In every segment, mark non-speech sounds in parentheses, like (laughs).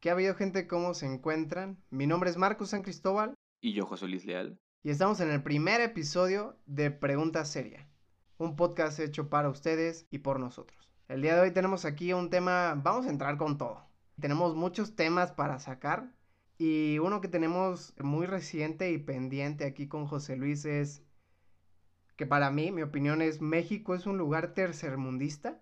¿Qué ha habido gente? ¿Cómo se encuentran? Mi nombre es Marcos San Cristóbal. Y yo, José Luis Leal. Y estamos en el primer episodio de Pregunta Seria, un podcast hecho para ustedes y por nosotros. El día de hoy tenemos aquí un tema, vamos a entrar con todo. Tenemos muchos temas para sacar y uno que tenemos muy reciente y pendiente aquí con José Luis es que para mí, mi opinión es México es un lugar tercermundista,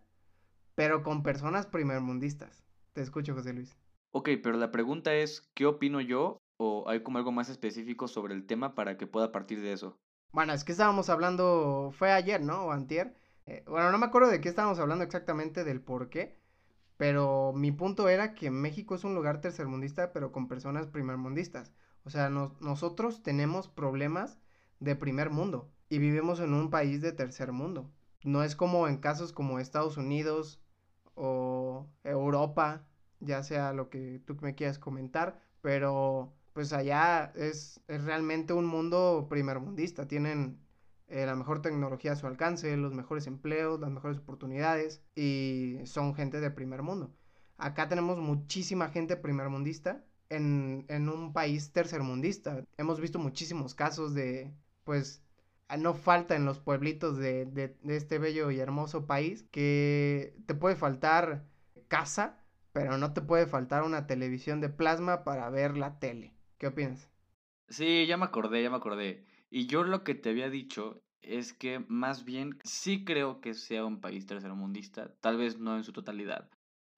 pero con personas primermundistas. Te escucho, José Luis. Ok, pero la pregunta es, ¿qué opino yo? ¿O hay como algo más específico sobre el tema para que pueda partir de eso? Bueno, es que estábamos hablando, fue ayer, ¿no? O antier. Eh, bueno, no me acuerdo de qué estábamos hablando exactamente, del por qué. Pero mi punto era que México es un lugar tercermundista, pero con personas primermundistas. O sea, nosotros tenemos problemas de primer mundo y vivimos en un país de tercer mundo. No es como en casos como Estados Unidos o Europa, ya sea lo que tú me quieras comentar, pero pues allá es, realmente un mundo primermundista. Tienen eh, la mejor tecnología a su alcance, los mejores empleos, las mejores oportunidades y son gente de primer mundo. Acá tenemos muchísima gente primermundista en, en un país tercermundista. Hemos visto muchísimos casos de, pues, no falta en los pueblitos de, de, este bello y hermoso país que te puede faltar casa, pero no te puede faltar una televisión de plasma para ver la tele. ¿Qué opinas? Sí, ya me acordé, ya me acordé. Y yo lo que te había dicho es que más bien sí creo que sea un país tercermundista, tal vez no en su totalidad.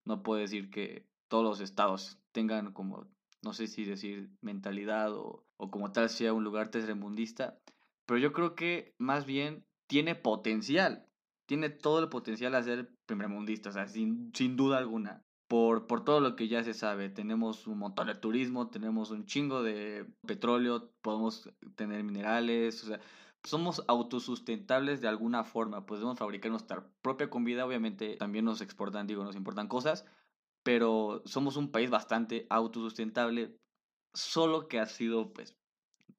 No puedo decir que todos los estados tengan como, no sé si decir mentalidad o, o como tal sea un lugar tercermundista, pero yo creo que más bien tiene potencial, tiene todo el potencial a ser primermundista, o sea, sin, sin duda alguna. Por, por todo lo que ya se sabe, tenemos un montón de turismo, tenemos un chingo de petróleo, podemos tener minerales, o sea, somos autosustentables de alguna forma, podemos fabricar nuestra propia comida, obviamente también nos exportan, digo, nos importan cosas, pero somos un país bastante autosustentable, solo que ha sido, pues,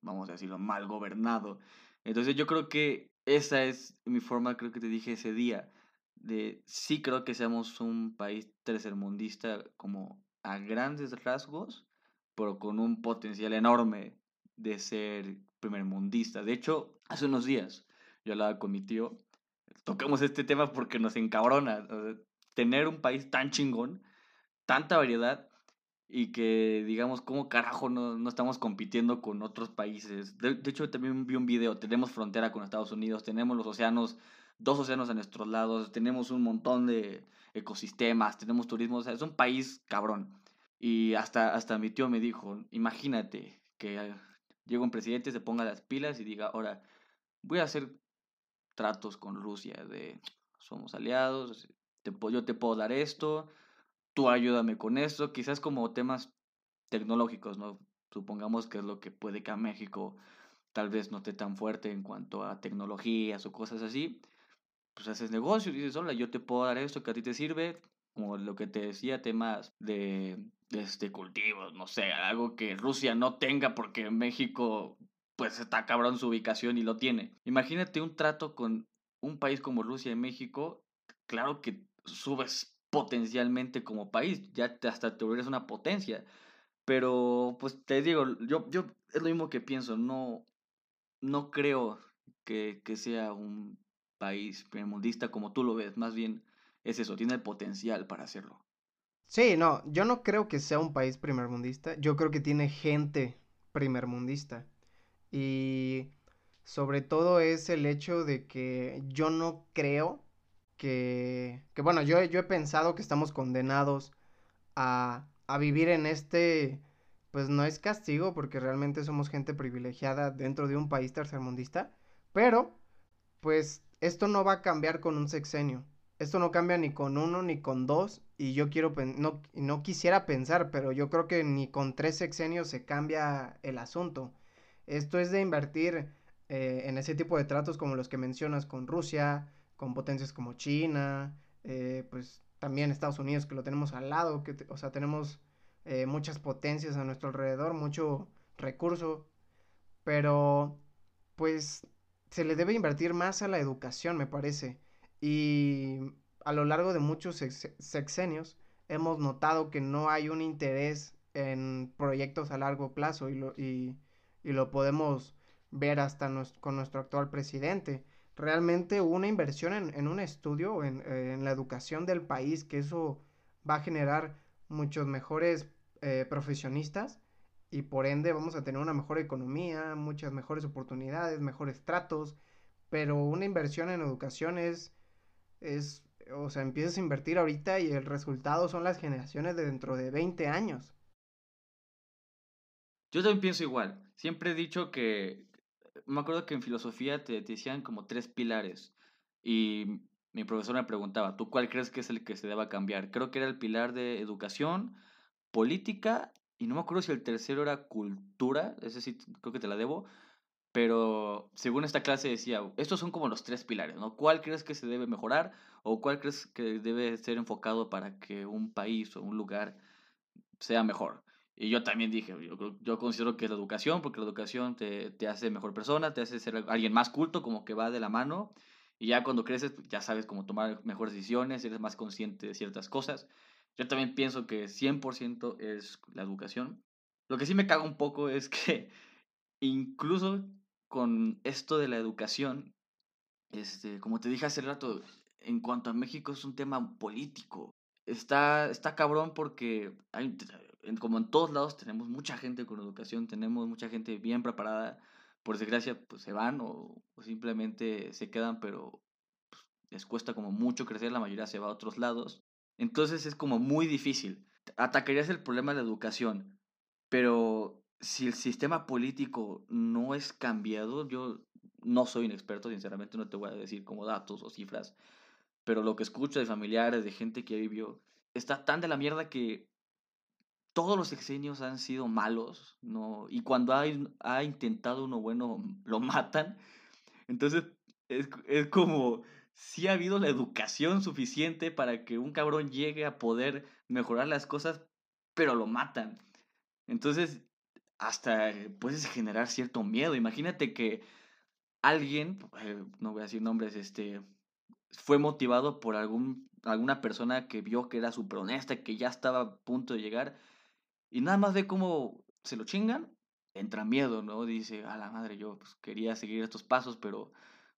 vamos a decirlo, mal gobernado. Entonces yo creo que esa es mi forma, creo que te dije ese día, de sí creo que seamos un país tercermundista como a grandes rasgos, pero con un potencial enorme de ser primermundista. De hecho, hace unos días yo hablaba con mi tío, tocamos este tema porque nos encabrona. tener un país tan chingón, tanta variedad, y que digamos, ¿cómo carajo no, no estamos compitiendo con otros países? De, hecho, también vi un video, tenemos frontera con Estados Unidos, tenemos los océanos, dos océanos a nuestros lados, tenemos un montón de ecosistemas, tenemos turismo, es un país cabrón. Y hasta, hasta mi tío me dijo, imagínate que llegue un presidente, se ponga las pilas y diga, ahora, voy a hacer tratos con Rusia de, somos aliados, yo te puedo dar esto, tú ayúdame con esto, quizás como temas tecnológicos, ¿no? Supongamos que es lo que puede que a México tal vez no esté tan fuerte en cuanto a tecnologías o cosas así, pues haces negocio dices, hola, yo te puedo dar esto que a ti te sirve, como lo que te decía, temas de, este, cultivos, no sé, algo que Rusia no tenga porque México pues está cabrón su ubicación y lo tiene. Imagínate un trato con un país como Rusia y México, claro que subes potencialmente como país, ya hasta te vuelves una potencia. Pero, pues te digo, yo, yo es lo mismo que pienso, no, no creo que, que sea un país primermundista como tú lo ves, más bien es eso, tiene el potencial para hacerlo. Sí, no, yo no creo que sea un país primermundista, yo creo que tiene gente primermundista. Y sobre todo es el hecho de que yo no creo que, que bueno, yo, yo he pensado que estamos condenados a, a vivir en este, pues no es castigo porque realmente somos gente privilegiada dentro de un país tercermundista, pero pues esto no va a cambiar con un sexenio. Esto no cambia ni con uno ni con dos y yo quiero no, no quisiera pensar, pero yo creo que ni con tres sexenios se cambia el asunto. Esto es de invertir eh, en ese tipo de tratos como los que mencionas con Rusia, con potencias como China, eh, pues también Estados Unidos que lo tenemos al lado, que o sea, tenemos eh, muchas potencias a nuestro alrededor, mucho recurso, pero pues se le debe invertir más a la educación, me parece. Y a lo largo de muchos sexenios hemos notado que no hay un interés en proyectos a largo plazo y lo, y, lo podemos ver hasta con nuestro actual presidente. Realmente una inversión en, un estudio en, en, la educación del país, que eso va a generar muchos mejores eh, profesionistas y por ende vamos a tener una mejor economía, muchas mejores oportunidades, mejores tratos, pero una inversión en educación es, o sea, empiezas a invertir ahorita y el resultado son las generaciones de dentro de 20 años. Yo también pienso igual. Siempre he dicho que, me acuerdo que en filosofía te, te decían como tres pilares y mi profesor me preguntaba, ¿tú cuál crees que es el que se deba cambiar? Creo que era el pilar de educación, política y no me acuerdo si el tercero era cultura, ese sí creo que te la debo, pero según esta clase decía, estos son como los tres pilares, ¿no? ¿Cuál crees que se debe mejorar o cuál crees que debe ser enfocado para que un país o un lugar sea mejor? Y yo también dije, yo, yo considero que es la educación, porque la educación te, te hace mejor persona, te hace ser alguien más culto, como que va de la mano. Y ya cuando creces, ya sabes cómo tomar mejores decisiones, eres más consciente de ciertas cosas. Yo también pienso que 100% es la educación. Lo que sí me caga un poco es que incluso con esto de la educación, este, como te dije hace rato, en cuanto a México es un tema político. Está, está cabrón porque como en todos lados tenemos mucha gente con educación, tenemos mucha gente bien preparada. Por desgracia, pues se van o, simplemente se quedan, pero pues, les cuesta como mucho crecer, la mayoría se va a otros lados. Entonces es como muy difícil. Atacarías el problema de la educación, pero si el sistema político no es cambiado, yo no soy un experto, sinceramente no te voy a decir como datos o cifras, pero lo que escucho de familiares, de gente que vivió, está tan de la mierda que todos los exenios han sido malos, ¿no? Y cuando ha, ha intentado uno bueno, lo (laughs) matan. Entonces, es, es como, si ha habido la educación suficiente para que un cabrón llegue a poder mejorar las cosas, pero lo matan. Entonces, hasta puedes generar cierto miedo. Imagínate que alguien, eh, no voy a decir nombres, este, fue motivado por algún, alguna persona que vio que era súper honesta, que ya estaba a punto de llegar, y nada más ve cómo se lo chingan, entra miedo, ¿no? Dice, a la madre, yo pues, quería seguir estos pasos, pero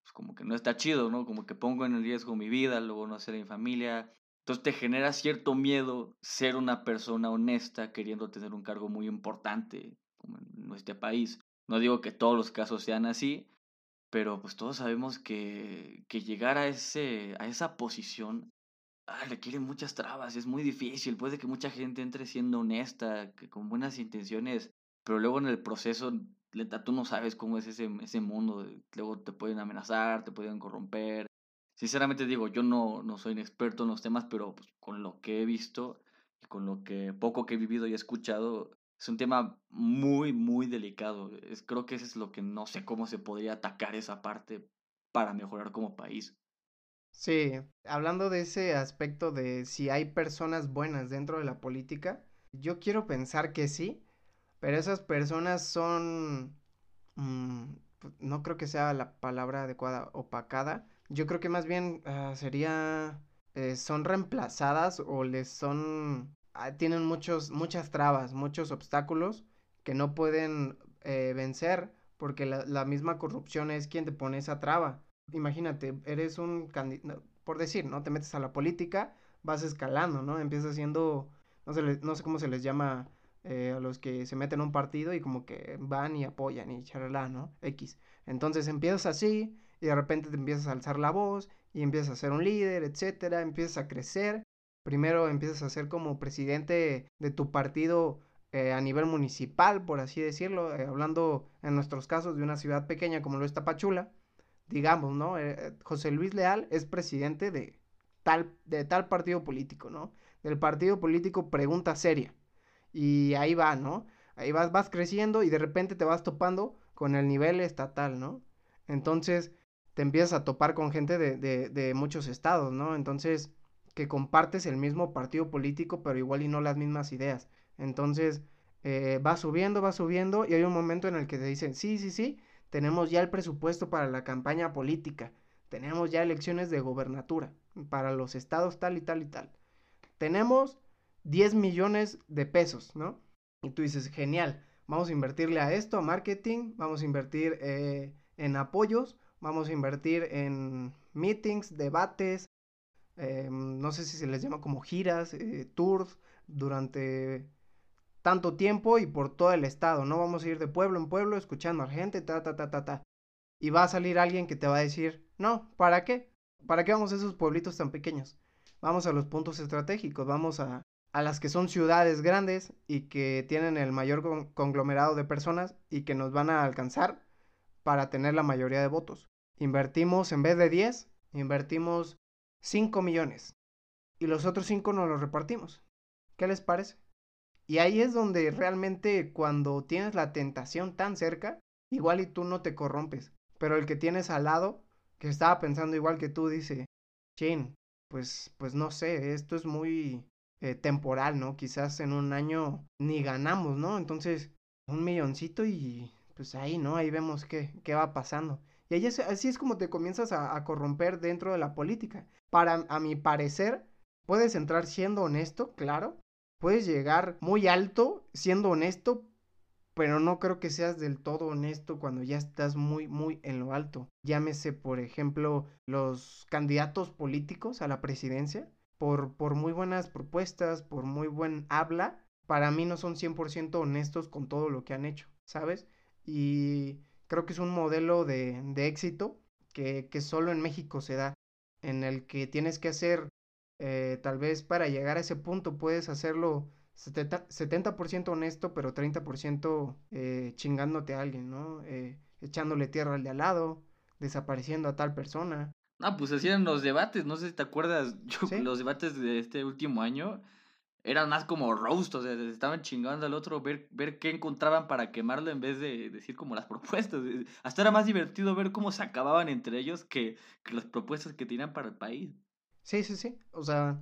pues como que no está chido, ¿no? Como que pongo en riesgo mi vida, luego no ser mi familia. Entonces te genera cierto miedo ser una persona honesta queriendo tener un cargo muy importante en nuestro país. No digo que todos los casos sean así, pero pues todos sabemos que, que llegar a, ese, a esa posición ah, requiere muchas trabas, es muy difícil, puede que mucha gente entre siendo honesta, que con buenas intenciones, pero luego en el proceso tú no sabes cómo es ese, ese mundo. Luego te pueden amenazar, te pueden corromper. Sinceramente digo, yo no, no soy experto en los temas, pero pues, con lo que he visto y con lo que poco que he vivido y he escuchado, es un tema muy, muy delicado. Creo que eso es lo que no sé cómo se podría atacar esa parte para mejorar como país. Sí, hablando de ese aspecto de si hay personas buenas dentro de la política, yo quiero pensar que sí, pero esas personas son, mm, pues, no creo que sea la palabra adecuada, opacada. Yo creo que más bien ah, sería, eh, son reemplazadas o les son, ah, tienen muchos, muchas trabas, muchos obstáculos que no pueden eh, vencer porque la, misma corrupción es quien te pone esa traba. Imagínate, eres un candidato, por decir, ¿no? Te metes a la política, vas escalando, ¿no? Empiezas siendo, no no sé cómo se les llama eh, a los que se meten a un partido y como que van y apoyan y charla, ¿no? X. Entonces empiezas así y de repente te empiezas a alzar la voz y empiezas a ser un líder, etcétera, empiezas a crecer. Primero empiezas a ser como presidente de tu partido eh, a nivel municipal, por así decirlo, eh, hablando en nuestros casos de una ciudad pequeña como lo es Tapachula, digamos, ¿no? José Luis Leal es presidente de tal, de tal partido político, ¿no? Del partido político Pregunta Seria. Y ahí va, ¿no? Ahí vas, vas creciendo y de repente te vas topando con el nivel estatal, ¿no? Entonces te empiezas a topar con gente de, de, muchos estados, ¿no? Entonces que compartes el mismo partido político, pero igual y no las mismas ideas. Entonces, eh, va subiendo, va subiendo, y hay un momento en el que te dicen, sí, sí, sí, tenemos ya el presupuesto para la campaña política, tenemos ya elecciones de gobernatura para los estados tal y tal y tal. Tenemos 10 millones de pesos, ¿no? Y tú dices, genial, vamos a invertirle a esto, a marketing, vamos a invertir eh, en apoyos, vamos a invertir en meetings, debates, eh, no sé si se les llama como giras, eh, tours, durante tanto tiempo y por todo el estado, ¿no? Vamos a ir de pueblo en pueblo escuchando a gente, ta, ta, ta, ta, ta. Y va a salir alguien que te va a decir, no, ¿para qué? ¿Para qué vamos a esos pueblitos tan pequeños? Vamos a los puntos estratégicos, vamos a, a las que son ciudades grandes y que tienen el mayor conglomerado de personas y que nos van a alcanzar para tener la mayoría de votos. Invertimos, en vez de 10, invertimos 5 millones. Y los otros 5 nos los repartimos. ¿Qué les parece? Y ahí es donde realmente cuando tienes la tentación tan cerca, igual y tú no te corrompes. Pero el que tienes al lado, que estaba pensando igual que tú, dice, Chin, pues, pues no sé, esto es muy eh, temporal, ¿no? Quizás en un año ni ganamos, ¿no? Entonces, un milloncito y pues ahí, ¿no? Ahí vemos qué, qué va pasando. Y ahí así es como te comienzas a, a, corromper dentro de la política. Para, a mi parecer, puedes entrar siendo honesto, claro. Puedes llegar muy alto siendo honesto, pero no creo que seas del todo honesto cuando ya estás muy, muy en lo alto. Llámese, por ejemplo, los candidatos políticos a la presidencia por, por muy buenas propuestas, por muy buen habla, para mí no son 100% honestos con todo lo que han hecho, ¿sabes? Y creo que es un modelo de, éxito que, que, solo en México se da, en el que tienes que hacer, eh, tal vez para llegar a ese punto puedes hacerlo 70%, 70 honesto, pero 30% eh, chingándote a alguien, ¿no? Eh, echándole tierra al de al lado, desapareciendo a tal persona, Ah, pues hacían los debates, no sé si te acuerdas, (laughs) yo, los debates de este último año eran más como roast, o sea, estaban chingando al otro, ver, ver qué encontraban para quemarlo en vez de decir como las (laughs) propuestas. Hasta era más divertido ver cómo se acababan entre ellos que, que las propuestas que tenían para el país. Sí, sí, sí, o sea,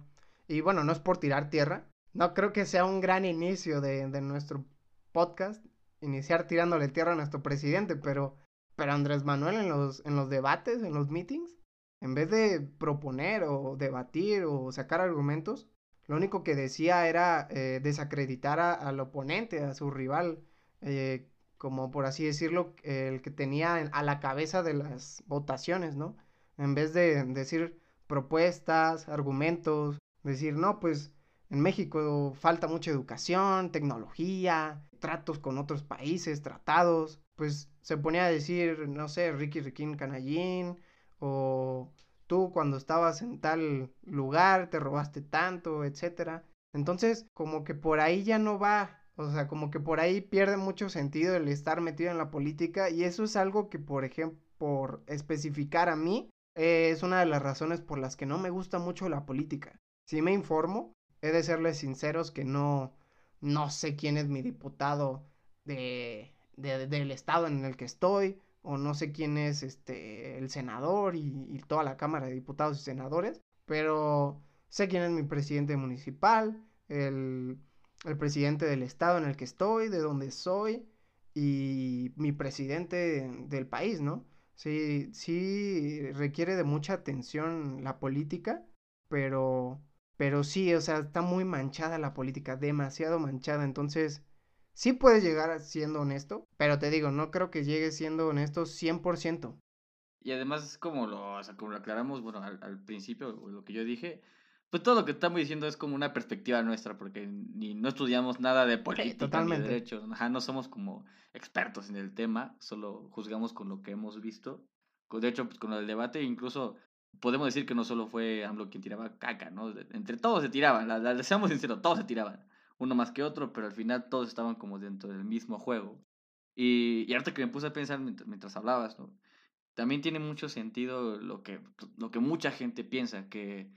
y bueno, no es por tirar tierra, no creo que sea un gran inicio de, de nuestro podcast, iniciar tirándole tierra a nuestro presidente, pero, pero Andrés Manuel en los, en los debates, en los meetings, en vez de proponer o debatir o sacar argumentos, lo único que decía era eh, desacreditar al oponente, a su rival, eh, como por así decirlo, el que tenía a la cabeza de las votaciones, ¿no? En vez de decir propuestas, argumentos, decir, no, pues en México falta mucha educación, tecnología, tratos con otros países, tratados, pues se ponía a decir, no sé, Ricky Riquín Canallín, o tú cuando estabas en tal lugar te robaste tanto, etcétera. Entonces, como que por ahí ya no va, o sea, como que por ahí pierde mucho sentido el estar metido en la política y eso es algo que, por ejemplo, por especificar a mí, es una de las razones por las que no me gusta mucho la política. Si me informo, he de serles sinceros que no, no sé quién es mi diputado de, de, del estado en el que estoy, o no sé quién es este el senador y, toda la Cámara de Diputados y Senadores, pero sé quién es mi presidente municipal, el, el presidente del estado en el que estoy, de donde soy y mi presidente del país, ¿no? Sí, sí requiere de mucha atención la política, pero, pero sí, o sea, está muy manchada la política, demasiado manchada, entonces Sí puedes llegar siendo honesto, pero te digo, no creo que llegue siendo honesto 100%. Y además, como lo, o sea, como lo aclaramos, bueno, al, principio, lo que yo dije, pues todo lo que estamos diciendo es como una perspectiva nuestra, porque ni no estudiamos nada de (laughs) política ni de derechos, no somos como expertos en el tema, solo juzgamos con lo que hemos visto. De hecho, pues con el debate, incluso podemos decir que no solo fue AMLO quien tiraba caca, ¿no? Entre todos se tiraban, la, la, seamos sinceros, todos se tiraban uno más que otro, pero al final todos estaban como dentro del mismo juego. Y, y ahorita que me puse a pensar mientras, hablabas, ¿no? También tiene mucho sentido lo que, lo que mucha gente piensa, que,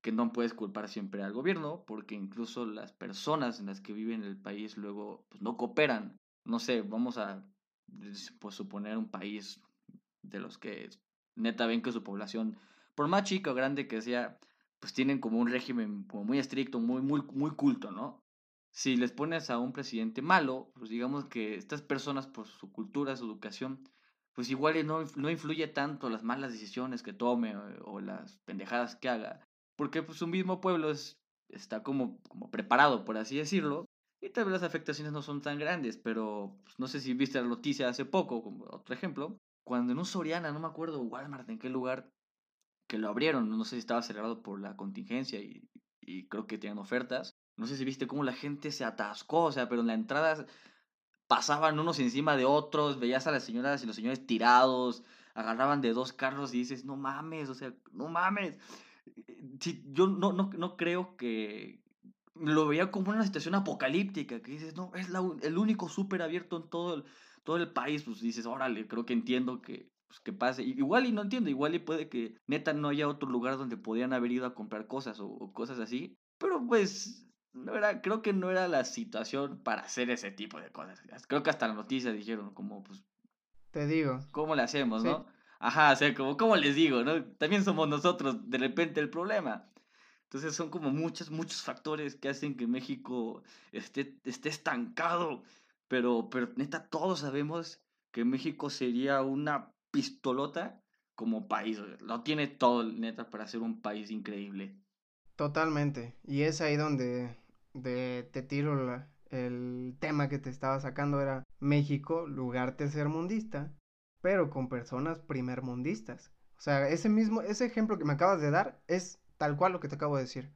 que no puedes culpar siempre al gobierno, porque incluso las personas en las que viven en el país luego pues, no cooperan. No sé, vamos a pues, suponer un país de los que neta ven que su población, por más chica o grande que sea, pues tienen como un régimen como muy estricto, muy, muy, muy culto, ¿no? Si les pones a un presidente malo, pues digamos que estas personas por su cultura, su educación, pues igual no, no influye tanto las malas decisiones que tome o, las pendejadas que haga, porque pues un mismo pueblo es está como, como preparado, por así decirlo, y tal vez las afectaciones no son tan grandes, pero pues, no sé si viste la noticia hace poco, como otro ejemplo, cuando en un Soriana, no me acuerdo Walmart en qué lugar, que lo abrieron, no sé si estaba cerrado por la contingencia y, creo que tenían ofertas, no sé si viste cómo la gente se atascó, o sea, pero en la entrada pasaban unos encima de otros, veías a las señoras y los señores tirados, agarraban de dos carros y dices, no mames, o sea, no mames. Si, yo no, no, no creo que, lo veía como una situación apocalíptica, que dices, no, es el único súper abierto en todo el, todo el país, pues dices, órale, creo que entiendo que, pues, que pase. Igual y no entiendo, igual y puede que neta no haya otro lugar donde podían haber ido a comprar cosas o, cosas así, pero pues no era, creo que no era la situación para hacer ese tipo de cosas. Creo que hasta la noticia dijeron como, pues... Te digo. ¿Cómo le hacemos, no? Ajá, o sea, como, ¿cómo les digo, no? También somos nosotros de repente el problema. Entonces son como muchos, muchos factores que hacen que México esté, esté estancado. Pero, pero neta, todos sabemos que México sería una pistolota como país. Lo tiene todo, neta, para ser un país increíble. Totalmente. Y es ahí donde de, te tiro el tema que te estaba sacando. Era México, lugar tercermundista, pero con personas primermundistas. O sea, ese mismo, ese ejemplo que me acabas de dar es tal cual lo que te acabo de decir.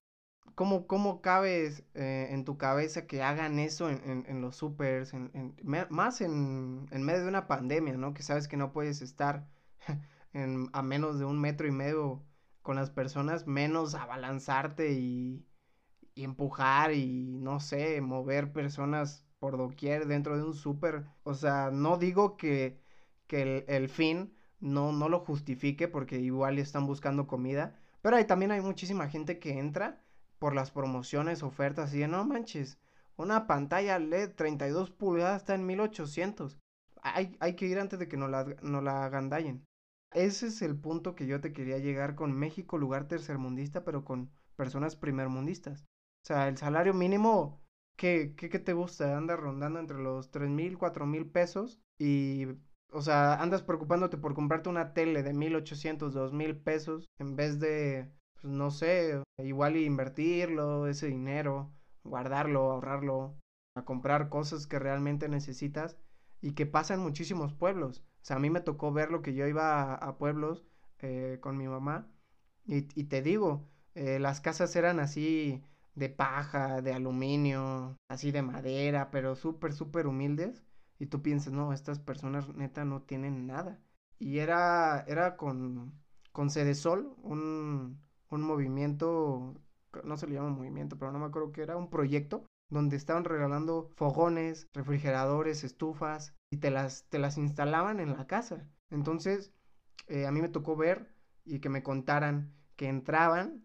¿Cómo, cómo cabes eh, en tu cabeza que hagan eso en, en, los supers, en, más en, medio de una pandemia, ¿no? Que sabes que no puedes estar (laughs) a menos de un metro y medio con las personas, menos abalanzarte y, y empujar y, no sé, mover personas por doquier dentro de un súper. O sea, no digo que, que el, el, fin no, no lo justifique porque igual están buscando comida, pero ahí también hay muchísima gente que entra por las promociones, ofertas y de no manches, una pantalla LED 32 pulgadas está en 1800. Hay, hay que ir antes de que nos la, no la agandallen. Ese es el punto que yo te quería llegar con México, lugar tercermundista, pero con personas primermundistas. O sea, el salario mínimo, ¿qué, qué, qué te gusta? Anda rondando entre los tres mil, cuatro mil pesos y o sea, andas preocupándote por comprarte una tele de 1800, 2000 pesos en vez de, pues no sé, igual invertirlo, ese dinero, guardarlo, ahorrarlo, a comprar cosas que realmente necesitas y que pasa en muchísimos pueblos. O sea, a mí me tocó ver lo que yo iba a, pueblos eh, con mi mamá y, y te digo, eh, las casas eran así de paja, de aluminio, así de madera, pero súper, súper humildes y tú piensas, no, estas personas neta no tienen nada. Y era, era con, con Cedesol, un, un movimiento, no se le llama movimiento, pero no me acuerdo que era un proyecto donde estaban regalando fogones, refrigeradores, estufas y te las, te las instalaban en la casa. Entonces, eh, a mí me tocó ver y que me contaran que entraban,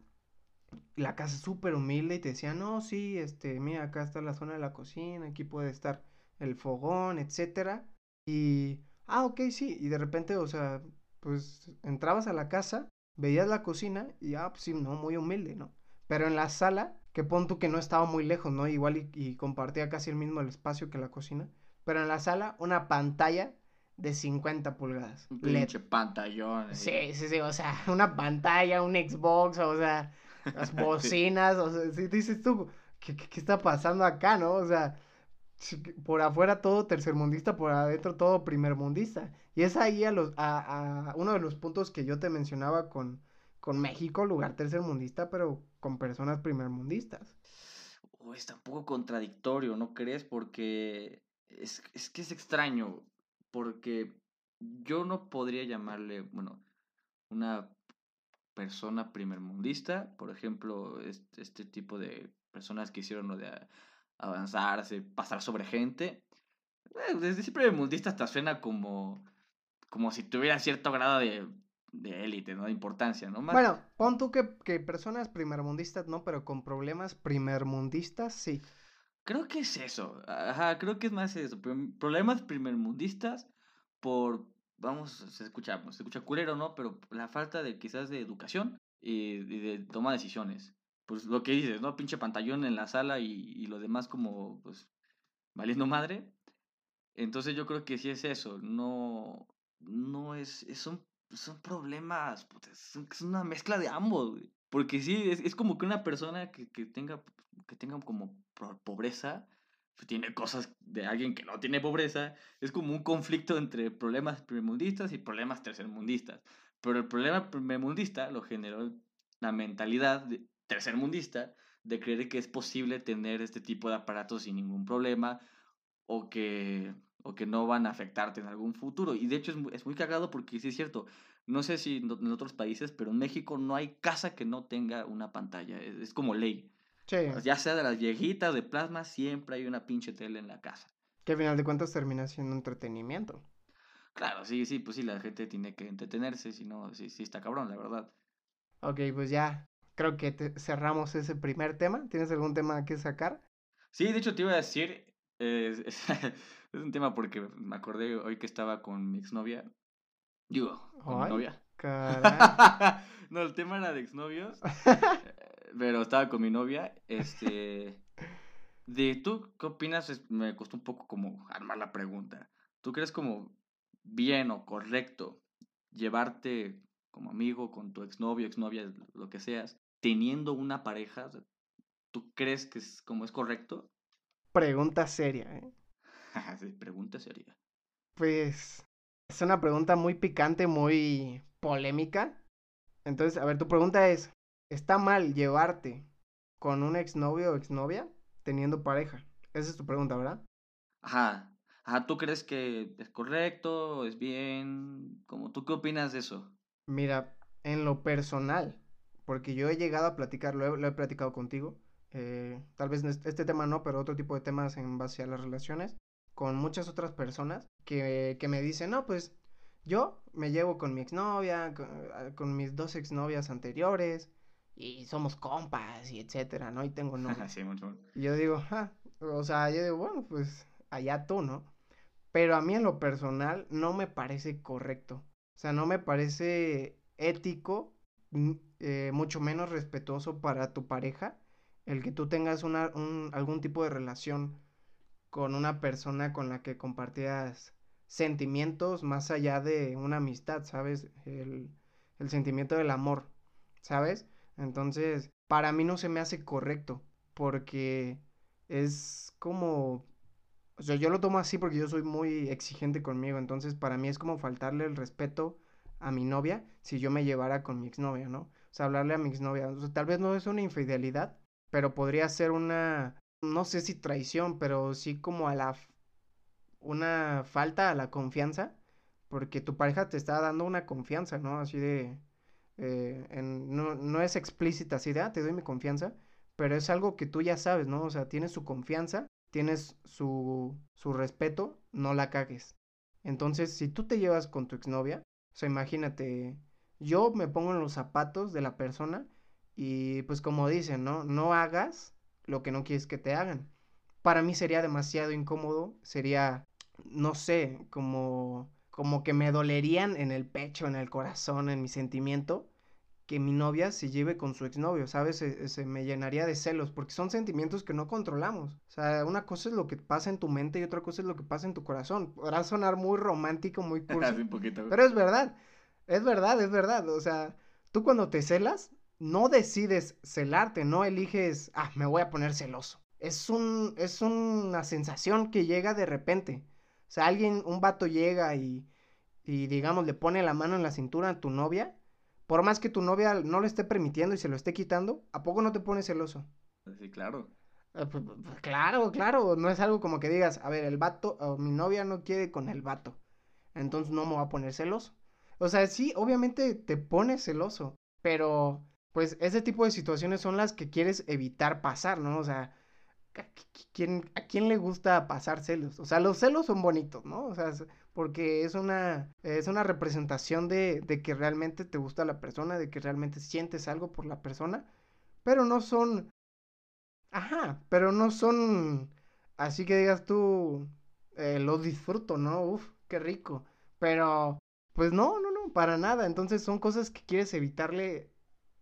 la casa súper humilde y te decían, no, sí, este, mira, acá está la zona de la cocina, aquí puede estar el fogón, etcétera. Y, ah, ok, sí. Y de repente, o sea, pues entrabas a la casa, veías la cocina y, ah, pues sí, no, muy humilde, ¿no? Pero en la sala, que pon tú que no estaba muy lejos, ¿no? Igual y, compartía casi el mismo el espacio que la cocina. Pero en la sala, una pantalla de 50 pulgadas. Un pinche pantallón. Sí, sí, sí, o sea, una pantalla, un Xbox, o sea, las (laughs) bocinas, o sea, si dices tú, ¿qué, ¿qué, está pasando acá, no? O sea, por afuera todo tercermundista, por adentro todo primermundista. Y es ahí a, los, a, a uno de los puntos que yo te mencionaba con, con México, lugar tercermundista, pero con personas primermundistas. Oh, está un poco contradictorio, ¿no crees? Porque es, es que es extraño, porque yo no podría llamarle, bueno, una persona primermundista, por ejemplo, este, este tipo de personas que hicieron lo de avanzarse, pasar sobre gente. Eh, desde siempre el mundista hasta suena como, como si tuviera cierto grado de, de élite, ¿no? De importancia, ¿no? Bueno, pon tú que, que personas primermundistas no, pero con problemas primermundistas sí. Creo que es eso. Ajá, creo que es más eso. Problemas primermundistas por, vamos, se escucha, se escucha culero, ¿no? Pero la falta de quizás de educación y, de toma de decisiones pues lo que dices, ¿no? Pinche pantallón en la sala y, y lo demás como, pues, valiendo madre. Entonces yo creo que sí es eso, no, no es, es un, son problemas, es una mezcla de ambos, güey. Porque sí, es, es como que una persona que, que, tenga, que tenga como pobreza, pues, tiene cosas de alguien que no tiene pobreza, es como un conflicto entre problemas primermundistas y problemas tercermundistas. Pero el problema primermundista lo generó la mentalidad de tercermundista de creer que es posible tener este tipo de aparatos sin ningún problema o que, o que no van a afectarte en algún futuro. Y de hecho es muy, es muy cagado porque sí es cierto, no sé si en otros países, pero en México no hay casa que no tenga una pantalla, es, como ley. Ya sea de las viejitas de plasma, siempre hay una pinche tele en la casa. Que al final de cuentas termina siendo entretenimiento. Claro, sí, sí, pues sí, la gente tiene que entretenerse, si no, sí, sí está cabrón, la verdad. Ok, pues ya, creo que cerramos ese primer tema. ¿Tienes algún tema que sacar? Sí, de hecho te iba a decir, es, (laughs) un tema porque me acordé hoy que estaba con mi exnovia. Digo, con mi novia. (laughs) no, el tema era de exnovios. (laughs) Eh, pero estaba con mi novia. Este. De tú, ¿qué opinas? me costó un poco como armar la pregunta. ¿Tú crees como bien o correcto llevarte como amigo con tu exnovio, exnovia, lo que seas, teniendo una pareja? ¿Tú crees que es como es correcto? Pregunta seria, ¿eh? sí, pregunta seria. Pues es una pregunta muy picante, muy polémica. Entonces, a ver, tu pregunta es, ¿está mal llevarte con un exnovio o exnovia teniendo pareja? Esa es tu pregunta, ¿verdad? Ajá. Ajá, ¿tú crees que es correcto, es bien? ¿Cómo, ¿Tú qué opinas de eso? Mira, en lo personal, porque yo he llegado a platicar, lo he, platicado contigo, eh, tal vez este tema no, pero otro tipo de temas en base a las relaciones, con muchas otras personas que, que me dicen, no, pues yo me llevo con mi exnovia, con, ah, con mis dos exnovias anteriores, y somos compas y etcétera, ¿no? Y tengo (laughs) novia. sí, mucho. Y yo digo, ah, o sea, yo digo, bueno, pues allá tú, ¿no? Pero a mí en lo personal no me parece correcto. O sea, no me parece ético, eh, mucho menos respetuoso para tu pareja, el que tú tengas una, un, algún tipo de relación con una persona con la que compartías sentimientos más allá de una amistad, ¿sabes? El, el sentimiento del amor, ¿sabes? Entonces, para mí no se me hace correcto, porque es como, o sea, yo lo tomo así porque yo soy muy exigente conmigo, entonces para mí es como faltarle el respeto a mi novia si yo me llevara con mi exnovia, ¿no? O sea, hablarle a mi exnovia, o tal vez no es una infidelidad, pero podría ser una no sé si traición, pero sí como a la una falta a la confianza, porque tu pareja te está dando una confianza, ¿no? Así de, eh, no, no, es explícita así de, ah, te doy mi confianza, pero es algo que tú ya sabes, ¿no? O sea, tienes su confianza, tienes su, su respeto, no la cagues. Entonces, si tú te llevas con tu exnovia, o sea, imagínate, yo me pongo en los zapatos de la persona y pues como dicen, ¿no? No hagas lo que no quieres que te hagan. Para mí sería demasiado incómodo, sería, no sé, como, como que me dolerían en el pecho, en el corazón, en mi sentimiento, que mi novia se lleve con su exnovio, ¿sabes? Se, me llenaría de celos, porque son sentimientos que no controlamos. O sea, una cosa es lo que pasa en tu mente y otra cosa es lo que pasa en tu corazón. Podrá sonar muy romántico, muy (laughs) cursi, pero es verdad, es verdad, es verdad. O sea, tú cuando te celas, no decides celarte, no eliges, ah, me voy a poner celoso. Es, un, es una sensación que llega de repente. O sea, alguien, un vato llega y, y, digamos, le pone la mano en la cintura a tu novia. Por más que tu novia no lo esté permitiendo y se lo esté quitando, ¿a poco no te pones celoso? Sí, claro. Eh, pues, pues, claro, claro. No es algo como que digas, a ver, el vato, o mi novia no quiere con el vato. Entonces no me va a poner celoso. O sea, sí, obviamente te pones celoso. Pero pues ese tipo de situaciones son las que quieres evitar pasar, ¿no? O sea, ¿a quién, ¿a quién le gusta pasar celos? O sea, los celos son bonitos, ¿no? O sea, porque es una, es una representación de, de que realmente te gusta la persona, de que realmente sientes algo por la persona, pero no son, ajá, pero no son, así que digas tú, eh, lo disfruto, ¿no? Uf, qué rico, pero, pues no, no, no, para nada, entonces son cosas que quieres evitarle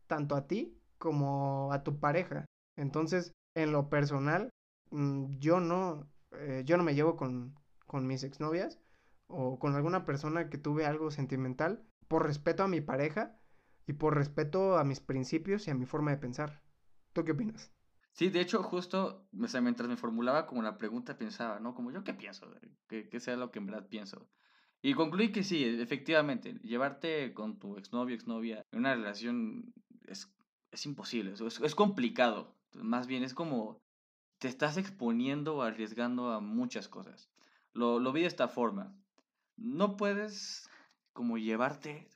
tanto a ti como a tu pareja. Entonces, en lo personal, mm, yo no, eh, yo no me llevo con, con mis exnovias o con alguna persona que tuve algo sentimental por respeto a mi pareja. y por respeto a mis principios y a mi forma de pensar. ¿Tú qué opinas? Sí, de hecho, justo mientras me formulaba como la pregunta, pensaba, ¿no? Como yo qué pienso, que, sea lo que en verdad pienso. Y concluí que sí, efectivamente, llevarte con tu exnovio, exnovia en una relación es, es imposible, es, es complicado. Más bien es como te estás exponiendo o arriesgando a muchas cosas. Lo, lo vi de esta forma. No puedes como llevarte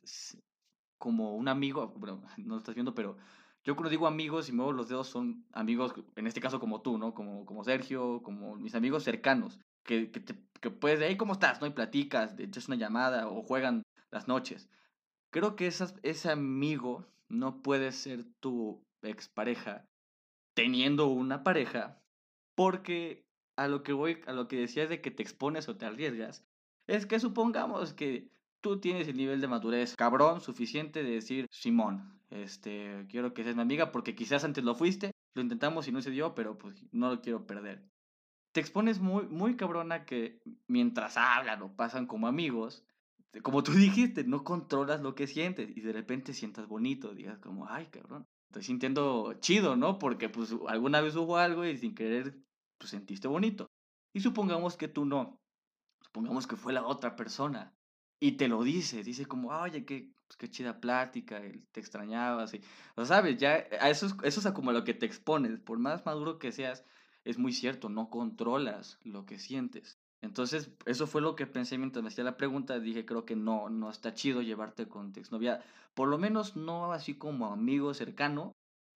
como un amigo, bueno, (laughs) no lo estás viendo, pero yo cuando digo amigos y muevo los dedos son amigos, en este caso como tú, ¿no? Como, como Sergio, como mis amigos cercanos, que, que, te, que puedes, hey, ¿cómo estás? ¿No? Y platicas, echas una llamada o juegan las noches. Creo que esas, ese amigo no puede ser tu expareja teniendo una pareja, porque a lo que voy, a lo que decías de que te expones o te arriesgas, es que supongamos que tú tienes el nivel de madurez cabrón suficiente de decir, Simón, este, quiero que seas mi amiga porque quizás antes lo fuiste, lo intentamos y no se dio, pero pues no lo quiero perder. Te expones muy, muy cabrona que mientras hablan o pasan como amigos, como tú (laughs) dijiste, no controlas lo que sientes y de repente sientas bonito, digas como, ay, cabrón, estoy sintiendo chido, ¿no? Porque pues alguna vez hubo algo y sin querer, pues sentiste bonito. Y supongamos que tú no, supongamos que fue la otra persona y te lo dice, dice como, oye, qué, pues, qué chida plática, te extrañaba, así. O sabes, ya, a eso, es, eso es como lo que te expones, por más maduro que seas, es muy cierto, no controlas lo que sientes. Entonces, eso fue lo que pensé mientras me hacía la pregunta, dije, creo que no, no está chido llevarte con tu exnovia, por lo menos no así como amigo cercano,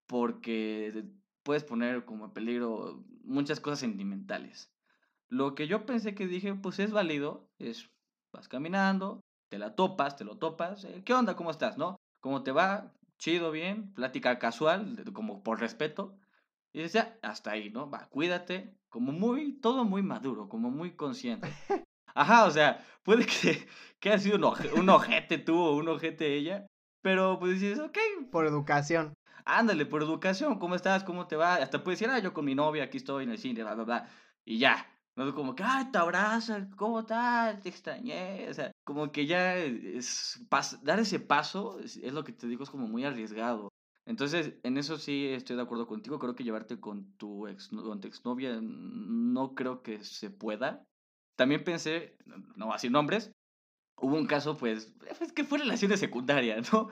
porque puedes poner como peligro muchas cosas sentimentales. Lo que yo pensé que dije, pues es válido, es Vas caminando, te la topas, te lo topas. Eh, ¿Qué onda? ¿Cómo estás? ¿No? ¿Cómo te va? Chido, bien. Plática casual, como por respeto. Y ya, hasta ahí, ¿no? Va, cuídate. Como muy, todo muy maduro, como muy consciente. Ajá, o sea, puede que, (laughs) que haya sido un, un ojete tú o un ojete ella. Pero pues dices, ok. Por educación. Ándale, por educación, ¿cómo estás? ¿Cómo te va? Hasta puedes decir, ah, yo con mi novia, aquí estoy en el cine, bla, bla, bla. Y ya, no es como que, ay, te abrazo, ¿cómo estás? Te extrañé. O sea, como que ya es, dar ese paso es, lo que te digo, es como muy arriesgado. Entonces, en eso sí estoy de acuerdo contigo. Creo que llevarte con tu, ex, con tu exnovia no creo que se pueda. También pensé, no así nombres, hubo un caso, pues, es que fue relación de secundaria, ¿no?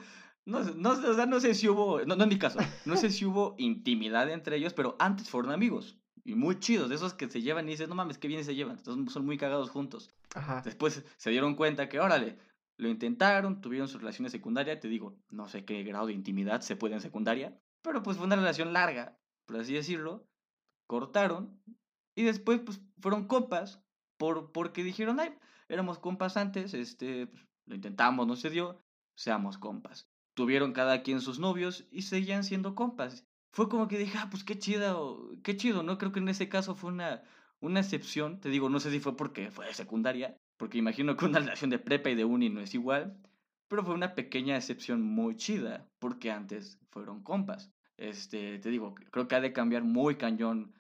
No, no, o sea, no sé si hubo, no, no en mi caso, no sé si hubo intimidad entre ellos, pero antes fueron amigos y muy chidos, de esos que se llevan y dices, no mames, qué bien se llevan, entonces son muy cagados juntos. Ajá. Después se dieron cuenta que, órale, lo intentaron, tuvieron su relación de secundaria, te digo, no sé qué grado de intimidad se puede en secundaria, pero pues fue una relación larga, por así decirlo, cortaron y después pues fueron compas, por, porque dijeron, ay, éramos compas antes, este, pues, lo intentamos, no se dio, seamos compas. Tuvieron cada quien sus novios y seguían siendo compas fue como que dije, ah, pues qué chido, qué chido, ¿no? Creo que en ese caso fue una, una excepción, te digo, no sé si fue porque fue secundaria, porque imagino que una relación de prepa y de uni no es igual, pero fue una pequeña excepción muy chida, porque antes fueron compas. Este, te digo, creo que ha de cambiar muy cañón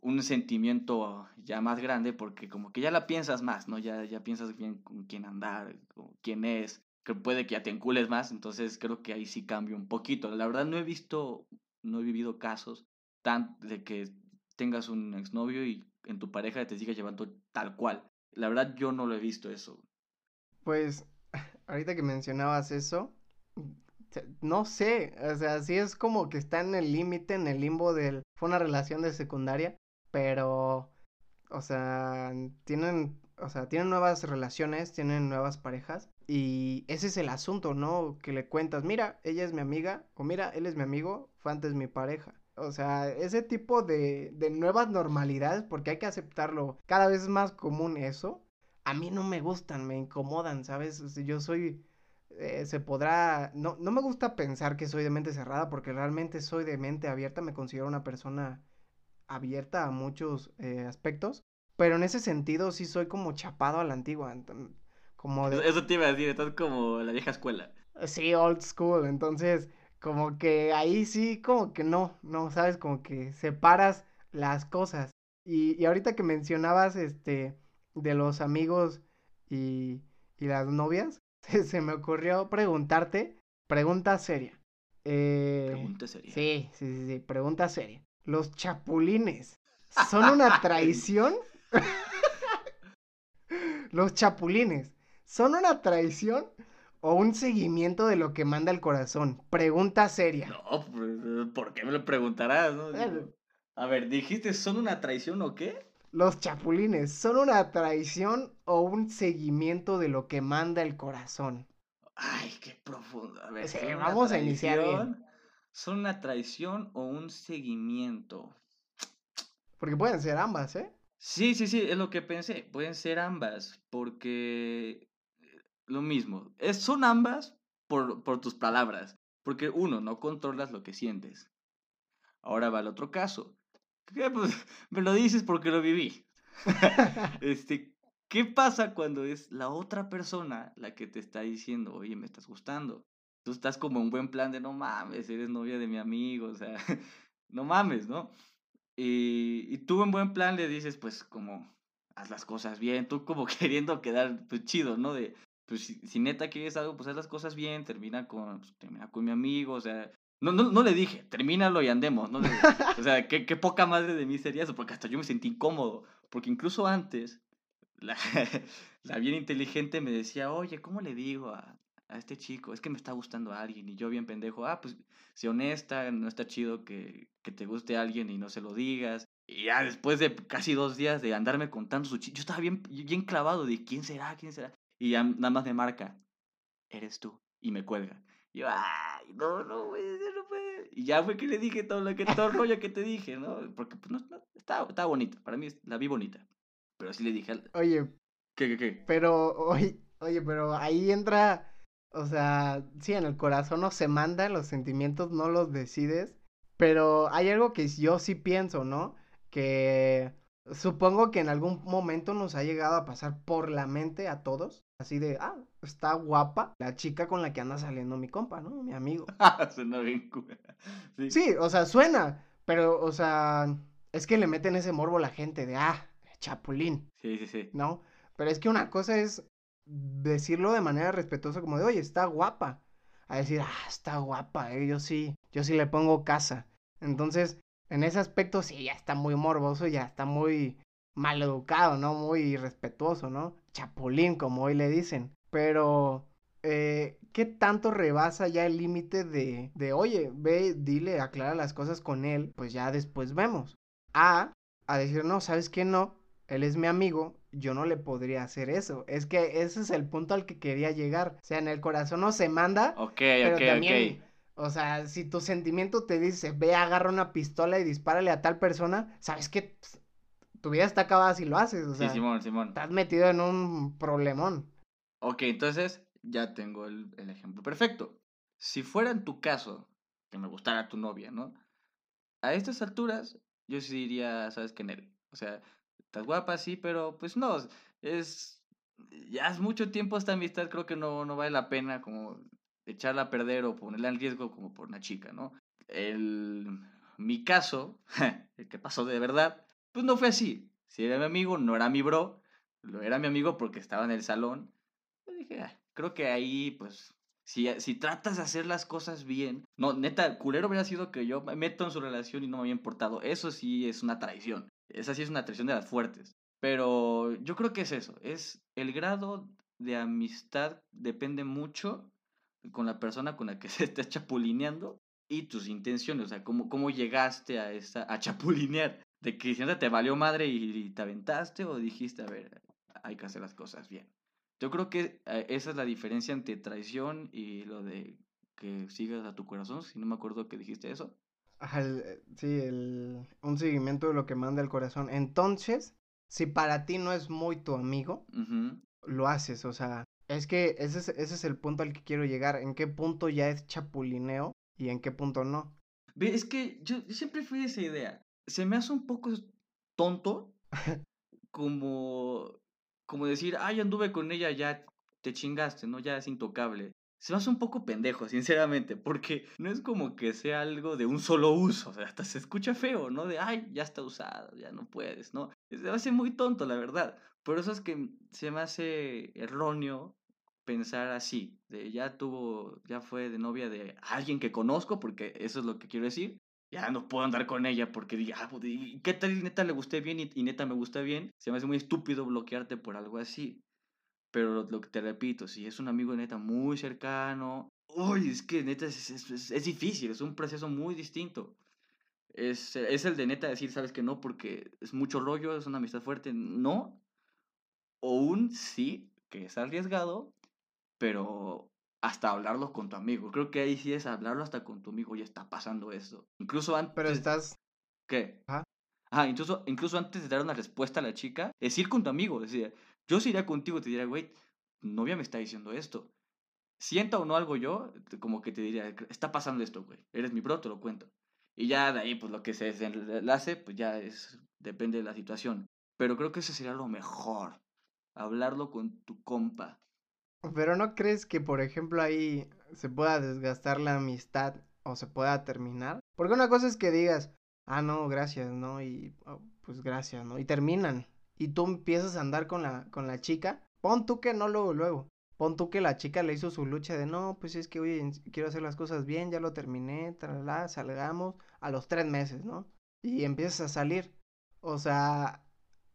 un sentimiento ya más grande, porque como que ya la piensas más, ¿no? Ya, ya piensas bien con quién andar, con quién es, que puede que ya te encules más, entonces creo que ahí sí cambia un poquito. La verdad no he visto no he vivido casos tan de que tengas un exnovio y en tu pareja te siga llevando tal cual. La verdad yo no lo he visto eso. Pues (laughs) ahorita que mencionabas eso, no sé, o sea, sí es como que está en el límite, en el limbo del fue una relación de secundaria, pero o sea, tienen o sea, tienen nuevas relaciones, tienen nuevas parejas y ese es el asunto, ¿no? Que le cuentas, mira, ella es mi amiga o mira, él es mi amigo, fue antes mi pareja. O sea, ese tipo de, de nuevas normalidades, porque hay que aceptarlo, cada vez es más común eso. A mí no me gustan, me incomodan, ¿sabes? yo soy, eh, se podrá, no, no me gusta pensar que soy de mente cerrada, porque realmente soy de mente abierta, me considero una persona abierta a muchos eh, aspectos, pero en ese sentido sí soy como chapado a la antigua. Como Eso te iba a decir, estás como la vieja escuela. Sí, old school. Entonces, como que ahí sí, como que no, no, sabes, como que separas las cosas. Y, y ahorita que mencionabas, este, de los amigos y, y las novias, (laughs) se, se me ocurrió preguntarte Pregunta seria. Eh, Pregunta seria. Sí, sí, sí, sí, pregunta seria. ¿Los chapulines son una (laughs) traición? (laughs) ¿Los chapulines son una traición o un seguimiento de lo que manda el corazón? Pregunta seria. No, pues, ¿por qué me lo preguntarás? no? Digo, A ver, dijiste, ¿son una traición o qué? ¿Los chapulines son una traición o un seguimiento de lo que manda el corazón? Ay, qué profundo. A ver, Sí, ¿son una vamos a iniciar bien. ¿Son una traición o un seguimiento? Porque pueden ser ambas, ¿eh? Sí, sí, sí, es lo que pensé. Pueden ser ambas, porque eh, lo mismo. Es, son ambas por, por tus palabras. Porque uno, no controlas lo que sientes. Ahora va el otro caso. Que, pues, (laughs) me lo dices porque lo viví. (laughs) (laughs) este, ¿qué pasa cuando es la otra persona la que te está diciendo, oye, me estás gustando? Tú estás como en buen plan de no mames, eres novia de mi amigo, o sea, no mames, ¿no? Y, y tú en buen plan le dices, pues, como, haz las cosas bien, tú como queriendo quedar, pues, chido, ¿no? De, pues, si, si neta quieres algo, pues, haz las cosas bien, termina con, pues, termina con mi amigo, o sea, no, no, no le dije, termínalo y andemos, ¿no? O sea, qué, qué poca madre de mí sería eso, porque hasta yo me sentí incómodo, porque incluso antes, la, (laughs) la bien inteligente me decía, oye, ¿cómo le digo a, a este chico? Es que me está gustando a alguien, y yo bien pendejo, ah, pues, sé honesta, no está chido que, que te guste alguien y no se lo digas. Y ya después de casi dos días de andarme contando su chico, yo estaba bien, bien clavado de quién será, quién será. Y ya nada más me marca, eres tú, y me cuelga. Y yo, ay, no, no, güey, no puede. Y ya fue que le dije todo lo que, todo el rollo que te dije, ¿no? Porque, pues, no, no, estaba, estaba bonita, para mí la vi bonita. Pero sí le dije, al- Oye, ¿qué, qué, qué? pero, (laughs) oye, oye, pero ahí entra, o sea, sí, en el corazón no se manda, los sentimientos no los decides, pero hay algo que yo sí pienso, ¿no? Que supongo que en algún momento nos ha llegado a pasar por la mente a todos, así de, ah, está guapa la chica con la que anda saliendo mi compa, ¿no? Mi amigo. (laughs) Suena bien. Sí, o sea, suena, pero, o sea, es que le meten ese morbo a la gente de, ah, chapulín. sí, sí, sí. ¿no? Pero es que una cosa es decirlo de manera respetuosa como de, oye, está guapa. A decir, ah, está guapa, eh, yo sí, yo sí le pongo casa. Entonces, en ese aspecto sí, ya está muy morboso, ya está muy mal educado, ¿no? Muy irrespetuoso, ¿no? Chapulín, como hoy le dicen. Pero, eh, ¿qué tanto rebasa ya el límite de, de, oye, ve, dile, aclara las cosas con él, pues ya después vemos? A, a decir, no, ¿sabes qué? No, él es mi amigo, yo no le podría hacer eso. Es que ese es el punto al que quería llegar. O sea, en el corazón no se manda, Ok, pero ok, también, ok. O sea, si tu sentimiento te dice, ve, agarra una pistola y dispárale a tal persona, sabes que pss, tu vida está acabada si lo haces. O Sí, sea, Simón, Simón. estás metido en un problemón. Ok, entonces ya tengo el, el ejemplo perfecto. Si fuera en tu caso, que me gustara tu novia, ¿no? A estas alturas, yo sí diría, ¿sabes qué, Nel? O sea, estás guapa, sí, pero pues no, es... Ya es mucho tiempo esta amistad, creo que no, no vale la pena como echarla a perder o ponerla en riesgo como por una chica, ¿no? El... Mi caso, (laughs) el que pasó de verdad, pues no fue así. Si era mi amigo, no era mi bro, lo era mi amigo porque estaba en el salón yo dije, "Ah, creo que ahí, pues, si, si tratas de hacer las cosas bien, no, neta, culero hubiera sido que yo me meto en su relación y no me había importado. Eso sí es una traición. Esa sí es una traición de las fuertes. Pero yo creo que es eso. Es el grado de amistad depende mucho con la persona con la que (laughs) se está chapulineando y tus intenciones. O sea, cómo, cómo llegaste a, esa, a chapulinear. De que siempre te valió madre y, y te aventaste o dijiste, a ver, hay que hacer las cosas bien. Yo creo que eh, esa es la diferencia entre traición y lo de que sigas a tu corazón, si no me acuerdo que dijiste eso. Ajá, el- eh, sí, el, un seguimiento de lo que manda el corazón. Entonces, si para ti no es muy tu amigo, lo haces, o sea, es que ese es, ese es el punto al que quiero llegar, en qué punto ya es chapulineo y en qué punto no. Es que yo, yo siempre fui de esa idea. Se me hace un poco tonto (laughs) como, como decir, ay, anduve con ella, ya te chingaste, ¿no? Ya es intocable. Se me hace un poco pendejo, sinceramente, porque no es como que sea algo de un solo uso, o sea, hasta se escucha feo, ¿no? De, ay, ya está usado, ya no puedes, ¿no? Se me hace muy tonto, la verdad. Por eso es que se me hace erróneo pensar así, de ya tuvo, ya fue de novia de alguien que conozco, porque eso es lo que quiero decir, ya no puedo andar con ella porque diga, ah, pues, ¿qué tal y neta le gusté bien y, neta me gusta bien? Se me hace muy estúpido bloquearte por algo así. Pero lo, que te repito, si es un amigo neta muy cercano, uy, es que neta es, es, es difícil, es un proceso muy distinto. Es, es, el de neta decir, sabes que no, porque es mucho rollo, es una amistad fuerte, no. O un sí, que es arriesgado, pero hasta hablarlo con tu amigo. Creo que ahí sí es hablarlo hasta con tu amigo, ya está pasando eso. Incluso antes... Pero estás... ¿Qué? Ah, incluso, incluso antes de dar una respuesta a la chica, es ir con tu amigo. Decir, yo si iría contigo, te diría, güey, novia me está diciendo esto. Sienta o no algo yo, como que te diría, está pasando esto, güey. Eres mi bro, te lo cuento. Y ya de ahí, pues lo que se desenlace, pues ya es, depende de la situación. Pero creo que ese sería lo mejor. Hablarlo con tu compa. Pero no crees que, por ejemplo, ahí se pueda desgastar la amistad o se pueda terminar? Porque una cosa es que digas, ah, no, gracias, ¿no? Y oh, pues gracias, ¿no? Y terminan. Y tú empiezas a andar con la, con la chica. Pon tú que no luego, luego. Pon tú que la chica le hizo su lucha de no, pues es que, oye, quiero hacer las cosas bien, ya lo terminé, tralala, salgamos a los tres meses, ¿no? Y empiezas a salir. O sea,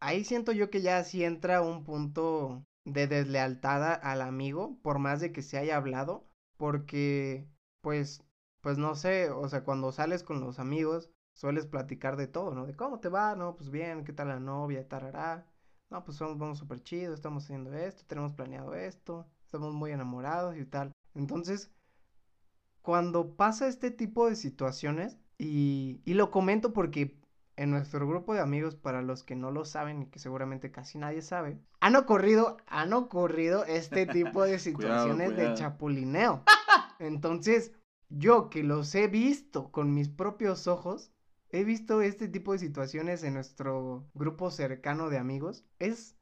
ahí siento yo que ya sí entra un punto de deslealtad al amigo, por más de que se haya hablado, porque, pues, pues no sé, o sea, cuando sales con los amigos, sueles platicar de todo, ¿no? De cómo te va, no, pues bien, qué tal la novia, tarará. No, pues somos, vamos súper chidos, estamos haciendo esto, tenemos planeado esto, estamos muy enamorados y tal. Entonces, cuando pasa este tipo de situaciones, y, y lo comento porque en nuestro grupo de amigos, para los que no lo saben y que seguramente casi nadie sabe, han ocurrido, han ocurrido este tipo de (laughs) situaciones de chapulineo. Entonces, yo que los he visto con mis propios ojos, he visto este tipo de situaciones en nuestro grupo cercano de amigos. Es,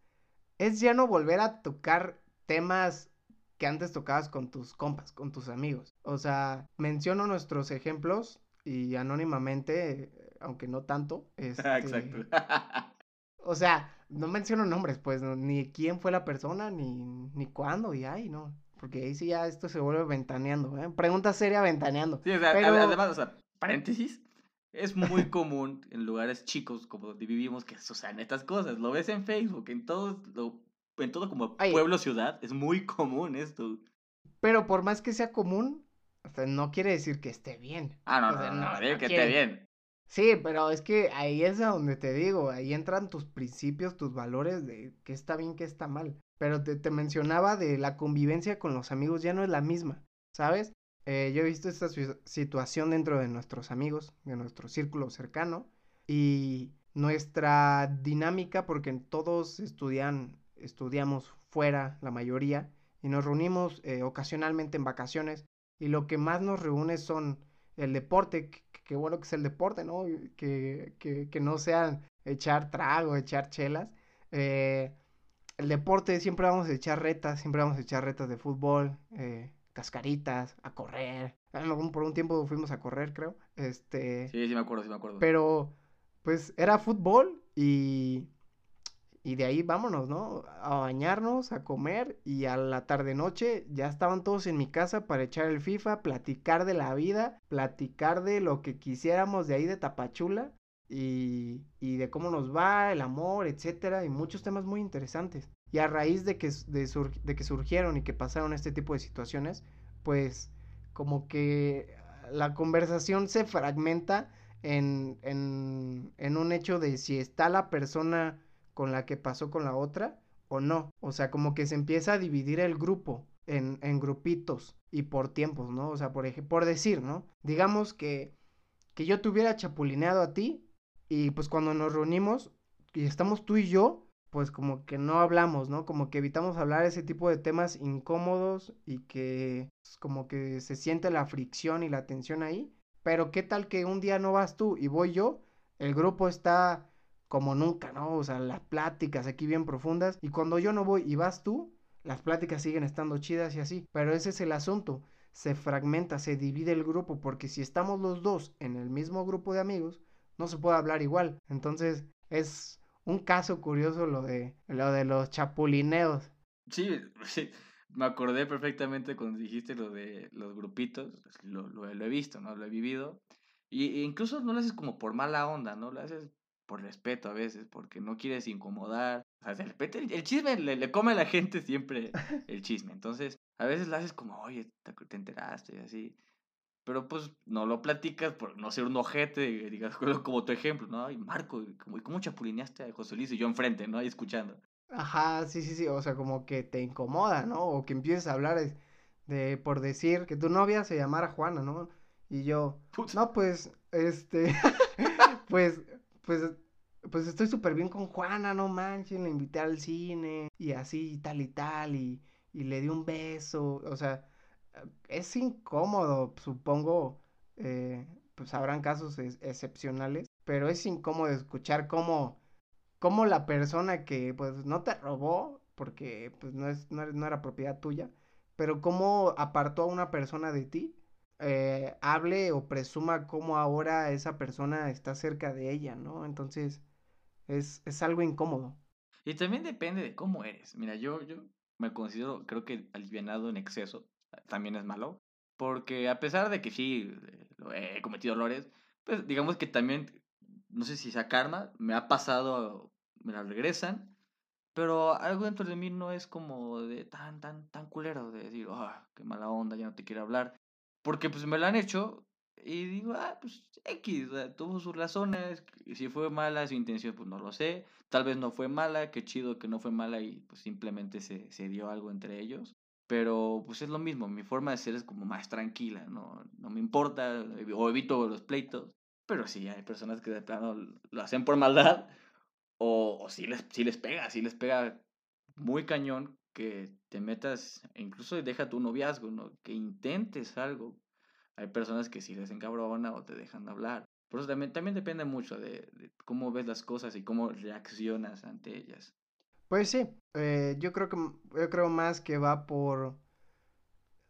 es ya no volver a tocar temas que antes tocabas con tus compas, con tus amigos. O sea, menciono nuestros ejemplos y anónimamente aunque no tanto. (laughs) Este, Exacto. (laughs) o sea, no menciono nombres, pues, ni quién fue la persona, ni, ni cuándo, y ay, no. Porque ahí sí ya esto se vuelve ventaneando, ¿eh? Pregunta seria ventaneando. Sí, o sea, además, o sea, paréntesis, es muy (laughs) común en lugares chicos como donde vivimos que sucedan estas cosas. Lo ves en Facebook, en todo, en todo como pueblo, ciudad, es muy común esto. Pero por más que sea común, o sea, no quiere decir que esté bien. Ah, no, no, no, no, que esté bien. Sí, pero es que ahí es donde te digo, ahí entran tus principios, tus valores de qué está bien, qué está mal. Pero te, te mencionaba de la convivencia con los amigos ya no es la misma, ¿sabes? Eh, yo he visto esta situación dentro de nuestros amigos, de nuestro círculo cercano, y nuestra dinámica, porque todos estudian, estudiamos fuera, la mayoría, y nos reunimos eh, ocasionalmente en vacaciones, y lo que más nos reúne son el deporte, qué bueno que es el deporte, ¿no? Que, que, que no sean echar trago, echar chelas. Eh, el deporte siempre vamos a echar retas, siempre vamos a echar retas de fútbol, eh, cascaritas, a correr. Por un tiempo fuimos a correr, creo. Este. Sí, sí me acuerdo, sí me acuerdo. Pero, pues, era fútbol y y de ahí vámonos, ¿no? A bañarnos, a comer y a la tarde noche ya estaban todos en mi casa para echar el FIFA, platicar de la vida, platicar de lo que quisiéramos de ahí de Tapachula y, y de cómo nos va, el amor, etcétera, y muchos temas muy interesantes. Y a raíz de que, de, de que surgieron y que pasaron este tipo de situaciones, pues como que la conversación se fragmenta en, en, en un hecho de si está la persona con la que pasó con la otra o no. O sea, como que se empieza a dividir el grupo en, en grupitos y por tiempos, ¿no? O sea, por, por decir, ¿no? Digamos que, que yo te hubiera chapulineado a ti y pues cuando nos reunimos y estamos tú y yo, pues como que no hablamos, ¿no? Como que evitamos hablar ese tipo de temas incómodos y que pues, como que se siente la fricción y la tensión ahí. Pero qué tal que un día no vas tú y voy yo, el grupo está como nunca, ¿no? O sea, las pláticas aquí bien profundas. Y cuando yo no voy y vas tú, las pláticas siguen estando chidas y así. Pero ese es el asunto. Se fragmenta, se divide el grupo, porque si estamos los dos en el mismo grupo de amigos, no se puede hablar igual. Entonces, es un caso curioso lo de, lo de los chapulineos. Sí, (laughs) sí. me acordé perfectamente cuando dijiste lo de los grupitos, lo, lo, he visto, ¿no? Lo he vivido. Y, e incluso no lo haces como por mala onda, ¿no? Lo haces por respeto a veces, porque no quieres incomodar. O sea, de repente el, chisme le, come a la gente siempre (laughs) el chisme. Entonces, a veces lo haces como, oye, te, te enteraste y así. Pero pues no lo platicas por no ser un ojete, digas como tu ejemplo, ¿no? Y Marco, como, ¿cómo chapulineaste a José Luis y yo enfrente, ¿no? Ahí escuchando. Ajá, sí, sí, sí, o sea, como que te incomoda, ¿no? O que empieces a hablar de, por decir que tu novia se llamara Juana, ¿no? Y yo, no, pues, este, (laughs) pues, pues, pues estoy súper bien con Juana, no manches, la invité al cine y así tal y tal y, y le di un beso, o sea, es incómodo, supongo, eh, pues habrán casos excepcionales, pero es incómodo escuchar cómo cómo la persona que pues no te robó, porque pues no, es, no, era propiedad tuya, pero cómo apartó a una persona de ti, eh, hable o presuma cómo ahora esa persona está cerca de ella, ¿no? Entonces es, es algo incómodo. Y también depende de cómo eres. Mira, yo, yo me considero, creo que alivianado en exceso también es malo, porque a pesar de que sí he cometido errores, pues digamos que también no sé si sea karma, me ha pasado, me la regresan, pero algo dentro de mí no es como de tan, tan, tan culero, de decir, ah, qué mala onda, ya no te quiero hablar, porque pues me lo han hecho y digo, ah, pues X, tuvo sus razones, si fue mala su intención, pues no lo sé, tal vez no fue mala, qué chido que no fue mala y pues simplemente se, se dio algo entre ellos. Pero pues es lo mismo, mi forma de ser es como más tranquila, no, no me importa, o evito los pleitos. Pero sí, hay personas que de plano lo hacen por maldad. O, o les, sí les pega, sí les pega muy cañón que te metas, e incluso deja tu noviazgo, ¿no? Que intentes algo. Hay personas que sí les encabrona o te dejan de hablar. Por eso también, también depende mucho de, cómo ves las cosas y cómo reaccionas ante ellas. Pues sí, eh, yo creo que yo creo más que va por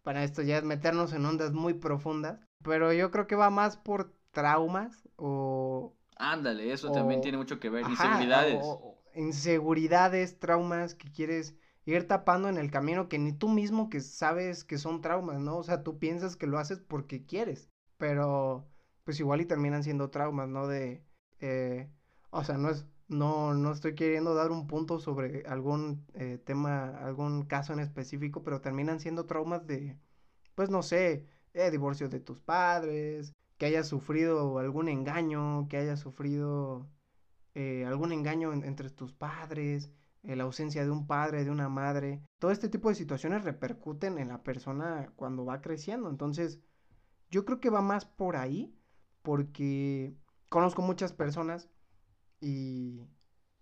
para esto ya es meternos en ondas muy profundas, pero yo creo que va más por traumas o... Ándale, eso también tiene mucho que ver, inseguridades. inseguridades, traumas que quieres ir tapando en el camino que ni tú mismo que sabes que son traumas, ¿no? O sea, tú piensas que lo haces porque quieres, pero pues igual y terminan siendo traumas, ¿no? De, eh, o sea, no es, no, no estoy queriendo dar un punto sobre algún eh, tema, algún caso en específico, pero terminan siendo traumas de, pues no sé, eh, divorcio de tus padres, que hayas sufrido algún engaño, que hayas sufrido eh, algún engaño entre tus padres, la ausencia de un padre, de una madre. Todo este tipo de situaciones repercuten en la persona cuando va creciendo. Entonces, yo creo que va más por ahí, porque conozco muchas personas y,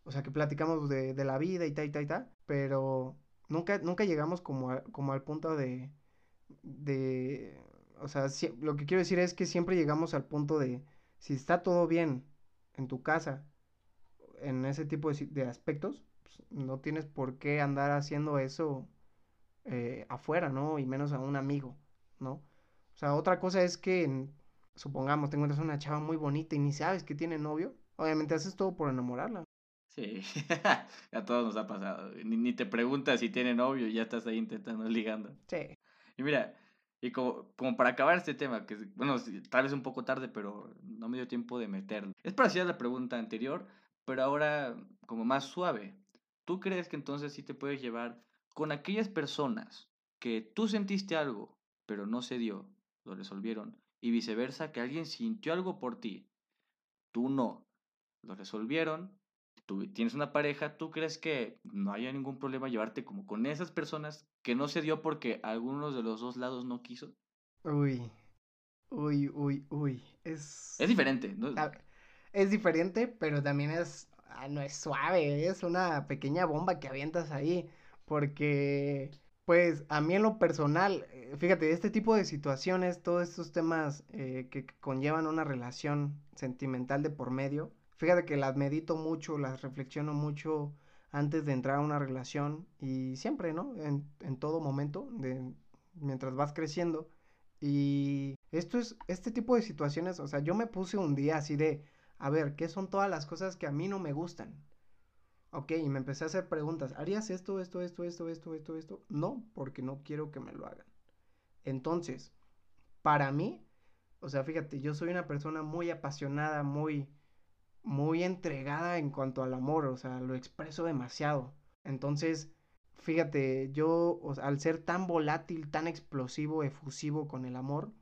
o sea, que platicamos de, de la vida y tal, y tal, y tal, pero nunca, nunca llegamos como, como al punto de, de o sea, lo que quiero decir es que siempre llegamos al punto de, si está todo bien en tu casa, en ese tipo de, aspectos, pues, no tienes por qué andar haciendo eso eh, afuera, ¿no? Y menos a un amigo, ¿no? O sea, otra cosa es que, supongamos, te encuentras una chava muy bonita y ni sabes que tiene novio, obviamente haces todo por enamorarla. Sí, (laughs) a todos nos ha pasado. Ni, ni te preguntas si tiene novio, ya estás ahí intentando (laughs) ligando. Sí. Y mira, y como, como para acabar este tema, que bueno, tal vez un poco tarde, pero no me dio tiempo de meterlo. Es parecida a la pregunta anterior, pero ahora como más suave. ¿Tú crees que entonces sí te puedes llevar con aquellas personas que tú sentiste algo, pero no se dio, lo resolvieron, y viceversa, que alguien sintió algo por ti, tú no, lo resolvieron, tú tienes una pareja, ¿tú crees que no haya ningún problema llevarte como con esas personas que no se dio porque algunos de los dos lados no quiso? Uy, uy, uy, uy, es... Es diferente, ¿no? Es diferente, pero también es, ah, no es suave, es una pequeña bomba que avientas ahí, porque, pues, a mí en lo personal, eh, fíjate, este tipo de situaciones, todos estos temas eh, que conllevan una relación sentimental de por medio, Fíjate que las medito mucho, las reflexiono mucho antes de entrar a una relación y siempre, ¿no? En, en todo momento, de, mientras vas creciendo. Y esto es, este tipo de situaciones, o sea, yo me puse un día así de, a ver, ¿qué son todas las cosas que a mí no me gustan? Ok, y me empecé a hacer preguntas. ¿Harías esto, esto, esto, esto, esto, esto, esto? No, porque no quiero que me lo hagan. Entonces, para mí, o sea, fíjate, yo soy una persona muy apasionada, muy, muy entregada en cuanto al amor, o sea, lo expreso demasiado. Entonces, fíjate, yo, al ser tan volátil, tan explosivo, efusivo con el amor,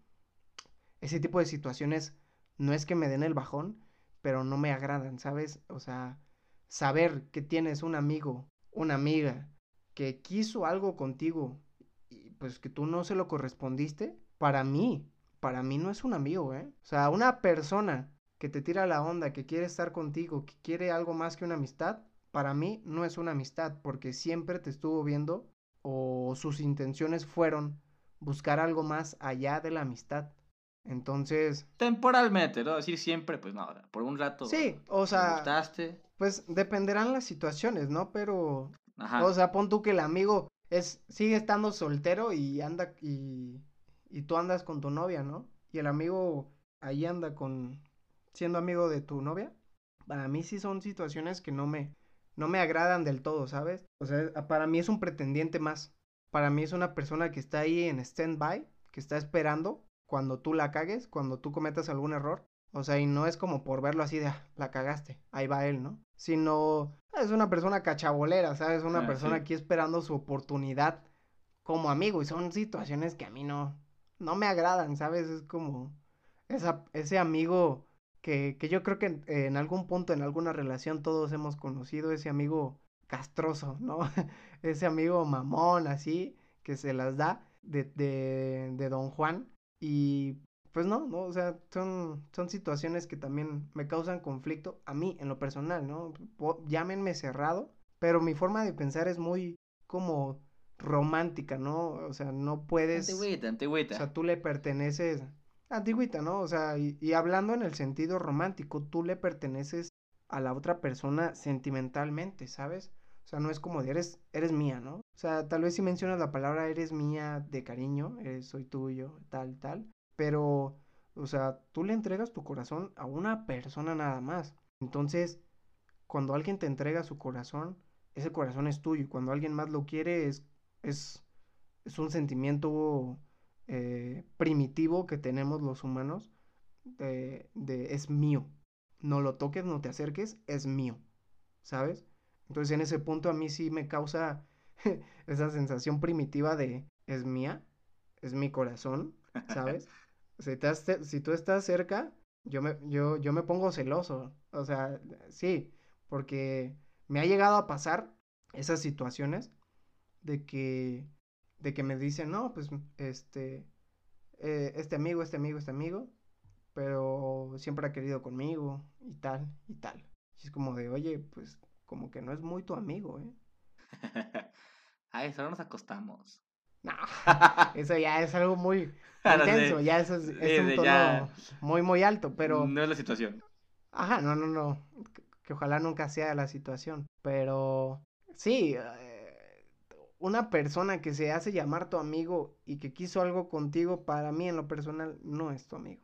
ese tipo de situaciones no es que me den el bajón, pero no me agradan, ¿sabes? O sea, saber que tienes un amigo, una amiga, que quiso algo contigo y pues que tú no se lo correspondiste, para mí, para mí no es un amigo, ¿eh? O sea, una persona que te tira la onda, que quiere estar contigo, que quiere algo más que una amistad, para mí no es una amistad, porque siempre te estuvo viendo o sus intenciones fueron buscar algo más allá de la amistad. Entonces. Temporalmente, ¿no? Decir siempre, pues no, por un rato. Sí, o sea. gustaste. Pues dependerán las situaciones, ¿no? Pero. Ajá. O sea, pon tú que el amigo es, sigue estando soltero y anda y, y tú andas con tu novia, ¿no? Y el amigo ahí anda con siendo amigo de tu novia. Para mí sí son situaciones que no me no me agradan del todo, ¿sabes? O sea, para mí es un pretendiente más. Para mí es una persona que está ahí en stand-by, que está esperando cuando tú la cagues, cuando tú cometas algún error. O sea, y no es como por verlo así de, ah, la cagaste, ahí va él, ¿no? Sino, es una persona cachabolera, ¿sabes? Una ah, persona aquí esperando su oportunidad como amigo. Y son situaciones que a mí no, no me agradan, ¿sabes? Es como esa, ese amigo que, que yo creo que en, algún punto, en alguna relación, todos hemos conocido, ese amigo castroso, ¿no? (laughs) ese amigo mamón, así, que se las da de, de, de Don Juan y pues no, no, o sea, son, son situaciones que también me causan conflicto a mí en lo personal, ¿no? llámenme cerrado, pero mi forma de pensar es muy como romántica, ¿no? O sea, no puedes... Antigüita, antigüita. O sea, tú le perteneces... Antigüita, ¿no? O sea, y, y hablando en el sentido romántico, tú le perteneces a la otra persona sentimentalmente, ¿sabes? O sea, no es como de eres, eres mía, ¿no? O sea, tal vez si mencionas la palabra eres mía de cariño, soy tuyo, tal, tal. Pero, o sea, tú le entregas tu corazón a una persona nada más. Entonces, cuando alguien te entrega su corazón, ese corazón es tuyo. Cuando alguien más lo quiere, es, es, es un sentimiento eh, primitivo que tenemos los humanos de, de es mío. No lo toques, no te acerques, es mío. ¿Sabes? Entonces en ese punto a mí sí me causa (laughs) esa sensación primitiva de es mía, es mi corazón, ¿sabes? (laughs) si, si tú estás cerca, yo me, yo, yo me pongo celoso. O sea, sí, porque me ha llegado a pasar esas situaciones de que, de que me dicen, no, pues, este, eh, este amigo, este amigo, este amigo, pero siempre ha querido conmigo y tal, y tal. Y es como de, oye, pues como que no es muy tu amigo, ¿eh? (laughs) Ay, solo nos acostamos. No, (laughs) eso ya es algo muy (laughs) intenso, ya eso es, un tono muy, muy alto, pero... No es la situación. Ajá, no, no, no, que ojalá nunca sea la situación, pero sí, eh, una persona que se hace llamar tu amigo y que quiso algo contigo, para mí en lo personal no es tu amigo.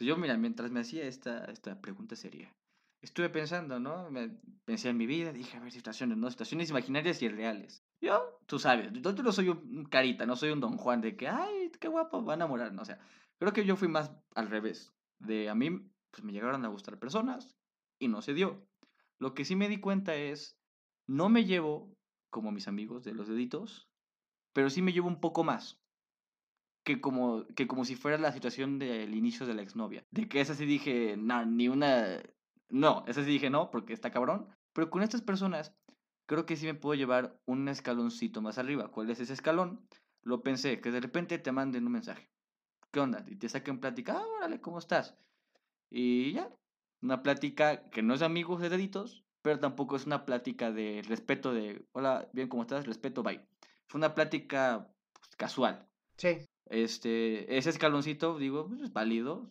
Yo, mira, mientras me hacía esta, esta pregunta sería, estuve pensando, ¿no? Me, pensé en mi vida, dije, a ver, situaciones, ¿no? Situaciones imaginarias y reales. Yo, tú sabes, yo, no soy un carita, no soy un don Juan de que, ay, qué guapo, va a enamorar, no, o sea, creo que yo fui más al revés. De a mí, pues me llegaron a gustar personas y no se dio. Lo que sí me di cuenta es, no me llevo como mis amigos de los deditos, pero sí me llevo un poco más. Que como, que como si fuera la situación del inicio de la exnovia. De que esa sí dije, no, ni una no, ese sí dije no, porque está cabrón. Pero con estas personas, creo que sí me puedo llevar un escaloncito más arriba. ¿Cuál es ese escalón? Lo pensé, que de repente te manden un mensaje. ¿Qué onda? Y te saquen plática, ah, órale, ¿cómo estás? Y ya, una plática que no es de amigos de deditos, pero tampoco es una plática de respeto de, hola, bien, ¿cómo estás? Respeto, bye. Fue una plática pues, casual. Sí. Este, ese escaloncito, digo, pues, es válido.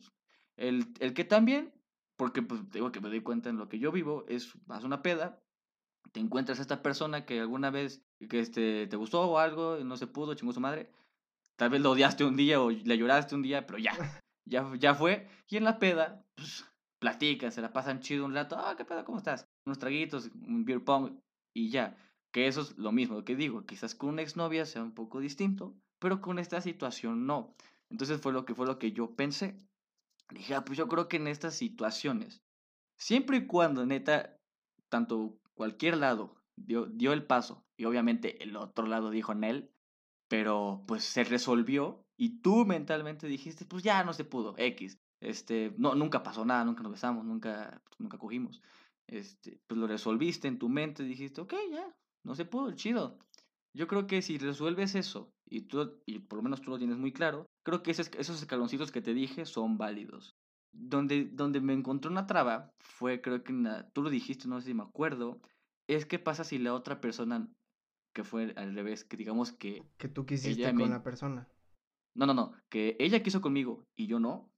El, el que también porque, pues, digo que me doy cuenta en lo que yo vivo, es, vas a una peda, te encuentras a esta persona que alguna vez que este, te gustó o algo, no se pudo, chingó su madre, tal vez lo odiaste un día o le lloraste un día, pero ya, (laughs) ya, ya fue, y en la peda, pues, platican, se la pasan chido un rato, ah, ¿qué pedo? ¿Cómo estás? Unos traguitos, un beer pong y ya. Que eso es lo mismo que digo, quizás con una exnovia sea un poco distinto, pero con esta situación no. Entonces fue lo que fue lo que yo pensé. Dije, ah, pues yo creo que en estas situaciones, siempre y cuando neta, tanto cualquier lado dio, dio el paso y obviamente el otro lado dijo en él, pero pues se resolvió y tú mentalmente dijiste, pues ya no se pudo, X. Este, no, nunca pasó nada, nunca nos besamos, nunca, nunca cogimos. Este, pues lo resolviste en tu mente, dijiste, ok, ya, no se pudo, chido. Yo creo que si resuelves eso, y, tú, y por lo menos tú lo tienes muy claro, creo que esos, esos escaloncitos que te dije son válidos. Donde, donde me encontró una traba fue, creo que tú lo dijiste, no sé si me acuerdo, es qué pasa si la otra persona, que fue al revés, que digamos que... Que tú quisiste con la persona. No, no, no, que ella quiso conmigo y yo no.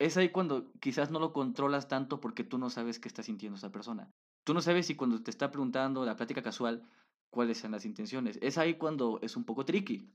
Es ahí cuando quizás no lo controlas tanto porque tú no sabes qué está sintiendo esa persona. Tú no sabes si cuando te está preguntando la plática casual cuáles son las intenciones. Es ahí cuando es un poco tricky.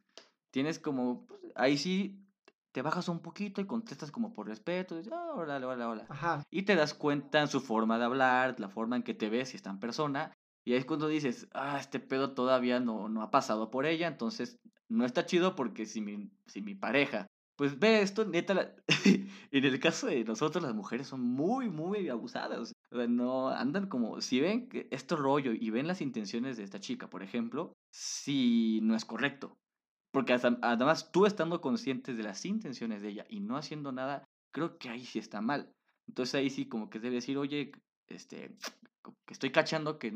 Tienes como, pues, ahí sí te bajas un poquito y contestas como por respeto, y ah, hola, hola, hola. Ajá. Y te das cuenta en su forma de hablar, la forma en que te ves, si está en persona, y ahí es cuando dices, ah, este pedo todavía no, no ha pasado por ella, entonces no está chido porque si mi, si mi pareja, pues ve esto, neta, (laughs) en el caso de nosotros las mujeres son muy, muy abusadas. O sea, no andan como, si ven que esto rollo y ven las intenciones de esta chica, por ejemplo, si no es correcto. Porque además tú estando consciente de las intenciones de ella y no haciendo nada, creo que ahí sí está mal. Entonces ahí sí como que debe decir, oye, este, que estoy cachando que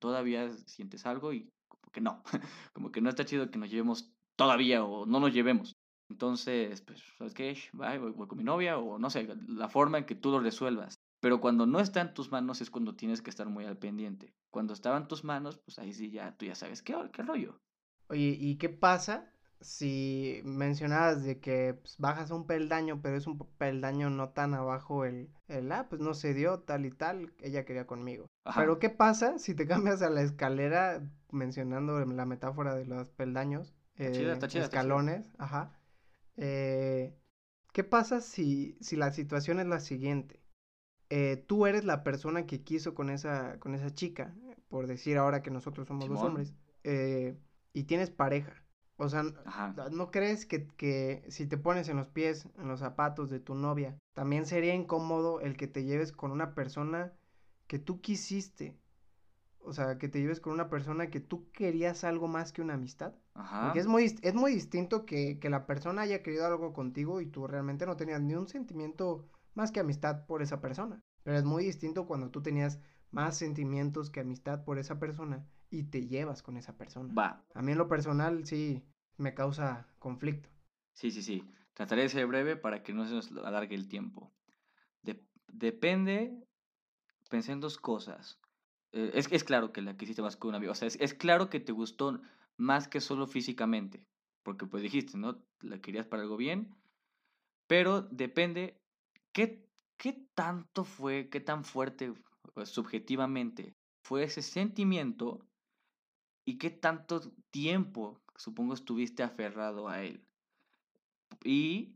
todavía sientes algo y como que no, (laughs) como que no está chido que nos llevemos todavía o no nos llevemos. Entonces, pues, ¿sabes qué? Voy, voy con mi novia o no sé, la forma en que tú lo resuelvas. Pero cuando no está en tus manos es cuando tienes que estar muy al pendiente. Cuando estaba en tus manos, pues ahí sí ya, tú ya sabes qué, qué rollo. Oye, ¿y qué pasa si mencionabas de que pues, bajas un peldaño, pero es un peldaño no tan abajo el, el, ah, pues no se dio tal y tal, ella quería conmigo. Pero ¿qué pasa si te (laughs) cambias a la escalera, mencionando la metáfora de los peldaños, eh, escalones, ajá? Eh, ¿Qué pasa si, si la situación es la siguiente? Eh, tú eres la persona que quiso con esa, con esa chica, por decir ahora que nosotros somos los hombres, eh, y tienes pareja. O sea, ¿no crees que, que, si te pones en los pies, en los zapatos de tu novia, también sería incómodo el que te lleves con una persona que tú quisiste? O sea, que te lleves con una persona que tú querías algo más que una amistad. Ajá. Porque es muy, es muy distinto que, que la persona haya querido algo contigo y tú realmente no tenías ni un sentimiento más que amistad por esa persona. Pero es muy distinto cuando tú tenías más sentimientos que amistad por esa persona y te llevas con esa persona. Va. A mí en lo personal sí me causa conflicto. Sí, sí, sí. Trataré de ser breve para que no se nos alargue el tiempo. depende, pensé en dos cosas. Eh, es, es claro que la quisiste más con un amigo. O sea, es, es claro que te gustó más que solo físicamente. Porque pues dijiste, ¿no? La querías para algo bien. Pero depende qué, qué tanto fue, qué tan fuerte pues, subjetivamente fue ese sentimiento y qué tanto tiempo, supongo, estuviste aferrado a él. Y,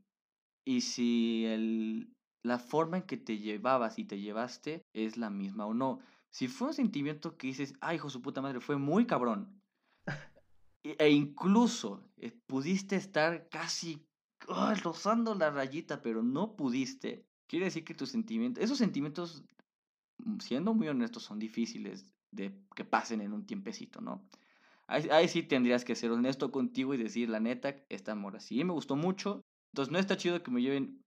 y si el, la forma en que te llevabas y te llevaste es la misma o no. Si fue un sentimiento que dices, ay, hijo su puta madre, fue muy cabrón. E, incluso eh, pudiste estar casi rozando la rayita, pero no pudiste. Quiere decir que tus sentimientos, esos sentimientos, mm, siendo muy honestos, son difíciles de que pasen en un tiempecito, ¿no? Ahí, sí tendrías que ser honesto contigo y decir, la neta, esta amor sí me gustó mucho, entonces no está chido que me lleven,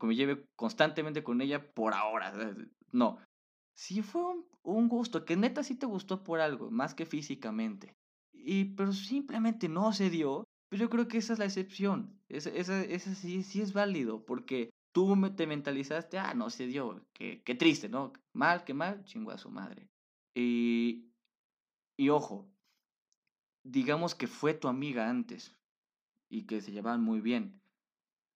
que me lleve constantemente con ella por ahora. No. Si fue un, gusto, que neta sí te gustó por algo, más que físicamente. Y, pero simplemente no se dio, pues yo creo que esa es la excepción. Esa, esa, esa sí, sí es válido, porque tú te mentalizaste, ah, no se dio, qué, qué triste, ¿no? Mal, qué mal, chingo a su madre. Y, y ojo, digamos que fue tu amiga antes y que se llevaban muy bien.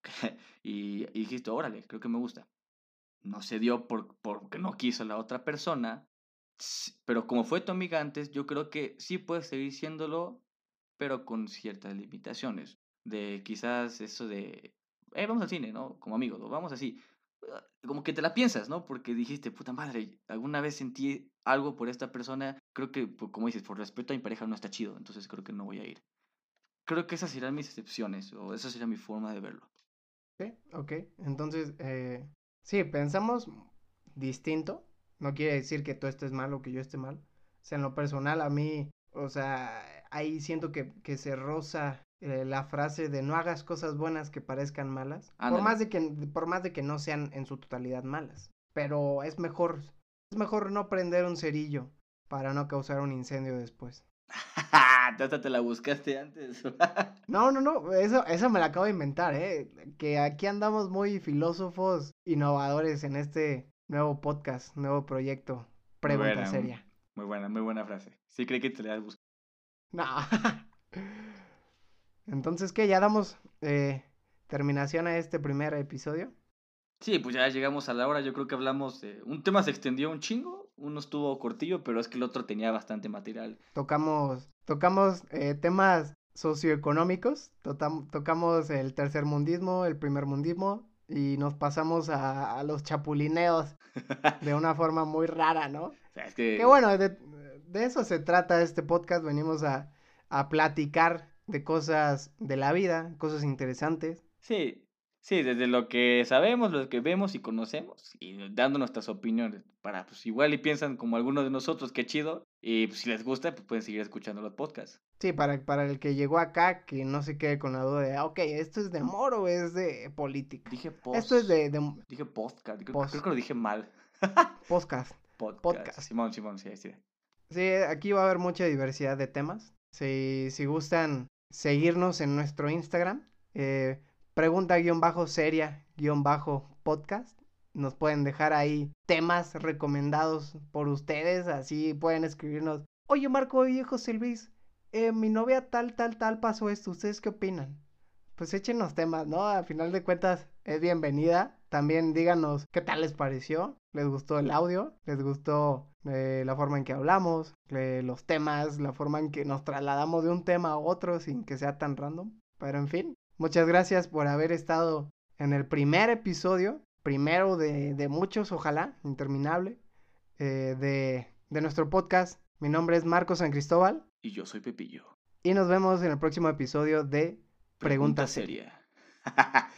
(laughs) y, dijiste, órale, creo que me gusta. No se dio por, porque no quiso la otra persona, pero como fue tu amiga antes, yo creo que sí puedes seguir siéndolo, pero con ciertas limitaciones. De quizás eso de, eh, vamos al cine, ¿no? Como amigos, vamos así. como que te la piensas, ¿no? Porque dijiste, puta madre, alguna vez sentí algo por esta persona, creo que, pues, como dices, por respeto a mi pareja no está chido, entonces creo que no voy a ir. Creo que esas serán mis excepciones, o esa sería mi forma de verlo. Sí, ok. Entonces, eh, sí, pensamos distinto. No quiere decir que tú estés mal o que yo esté mal. O sea, en lo personal, a mí, o sea, ahí siento que, que se roza eh, la frase de no hagas cosas buenas que parezcan malas. Por más, de que, por más de que no sean en su totalidad malas. Pero es mejor, es mejor no prender un cerillo para no causar un incendio después. (laughs) Tata, te la buscaste antes. (laughs) no, no, no, eso, eso me la acabo de inventar, ¿eh? Que aquí andamos muy filósofos, innovadores en este nuevo podcast, nuevo proyecto, pregunta seria. Muy buena, muy buena frase. Sí creí que te la buscado. No. (laughs) Entonces, ¿qué? ¿Ya damos eh, terminación a este primer episodio? Sí, pues ya llegamos a la hora. Yo creo que hablamos de. Un tema se extendió un chingo. Uno estuvo cortillo, pero es que el otro tenía bastante material. Tocamos, tocamos eh, temas socioeconómicos. tocamos el tercer mundismo, el primer mundismo. Y nos pasamos a, los chapulineos de una forma muy rara, ¿no? (laughs) O sea, es que... bueno, de, eso se trata este podcast. Venimos a, a platicar de cosas de la vida, cosas interesantes. Sí, sí, desde lo que sabemos, lo que vemos y conocemos, y dando nuestras opiniones, para pues igual y piensan como algunos de nosotros, qué chido, y pues, si les gusta, pues pueden seguir escuchando los podcasts. Sí, para, para el que llegó acá, que no se quede con la duda de, ah, ok, ¿esto es de amor o es de política? Dije post. Esto es de... Dije podcast, creo, creo, que lo dije mal. (laughs) (laughs) podcast. Podcast. Simón, Simón, sí, sí. Sí, aquí va a haber mucha diversidad de temas. Si, si gustan seguirnos en nuestro Instagram. Eh, Pregunta-seria-podcast. Nos pueden dejar ahí temas recomendados por ustedes. Así pueden escribirnos. Oye, Marco, oye, José Luis. Eh, mi novia tal, tal, tal pasó esto. ¿Ustedes qué opinan? Pues échenos temas, ¿no? A final de cuentas es bienvenida. También díganos qué tal les pareció. ¿Les gustó el audio? ¿Les gustó eh, la forma en que hablamos? Eh, los temas, la forma en que nos trasladamos de un tema a otro sin que sea tan random. Pero en fin, muchas gracias por haber estado en el primer episodio, primero de, de muchos, ojalá, interminable, de, de nuestro podcast. Mi nombre es Marco San Cristóbal. Y yo soy Pepillo. Y nos vemos en el próximo episodio de Pregunta, Seria. (laughs)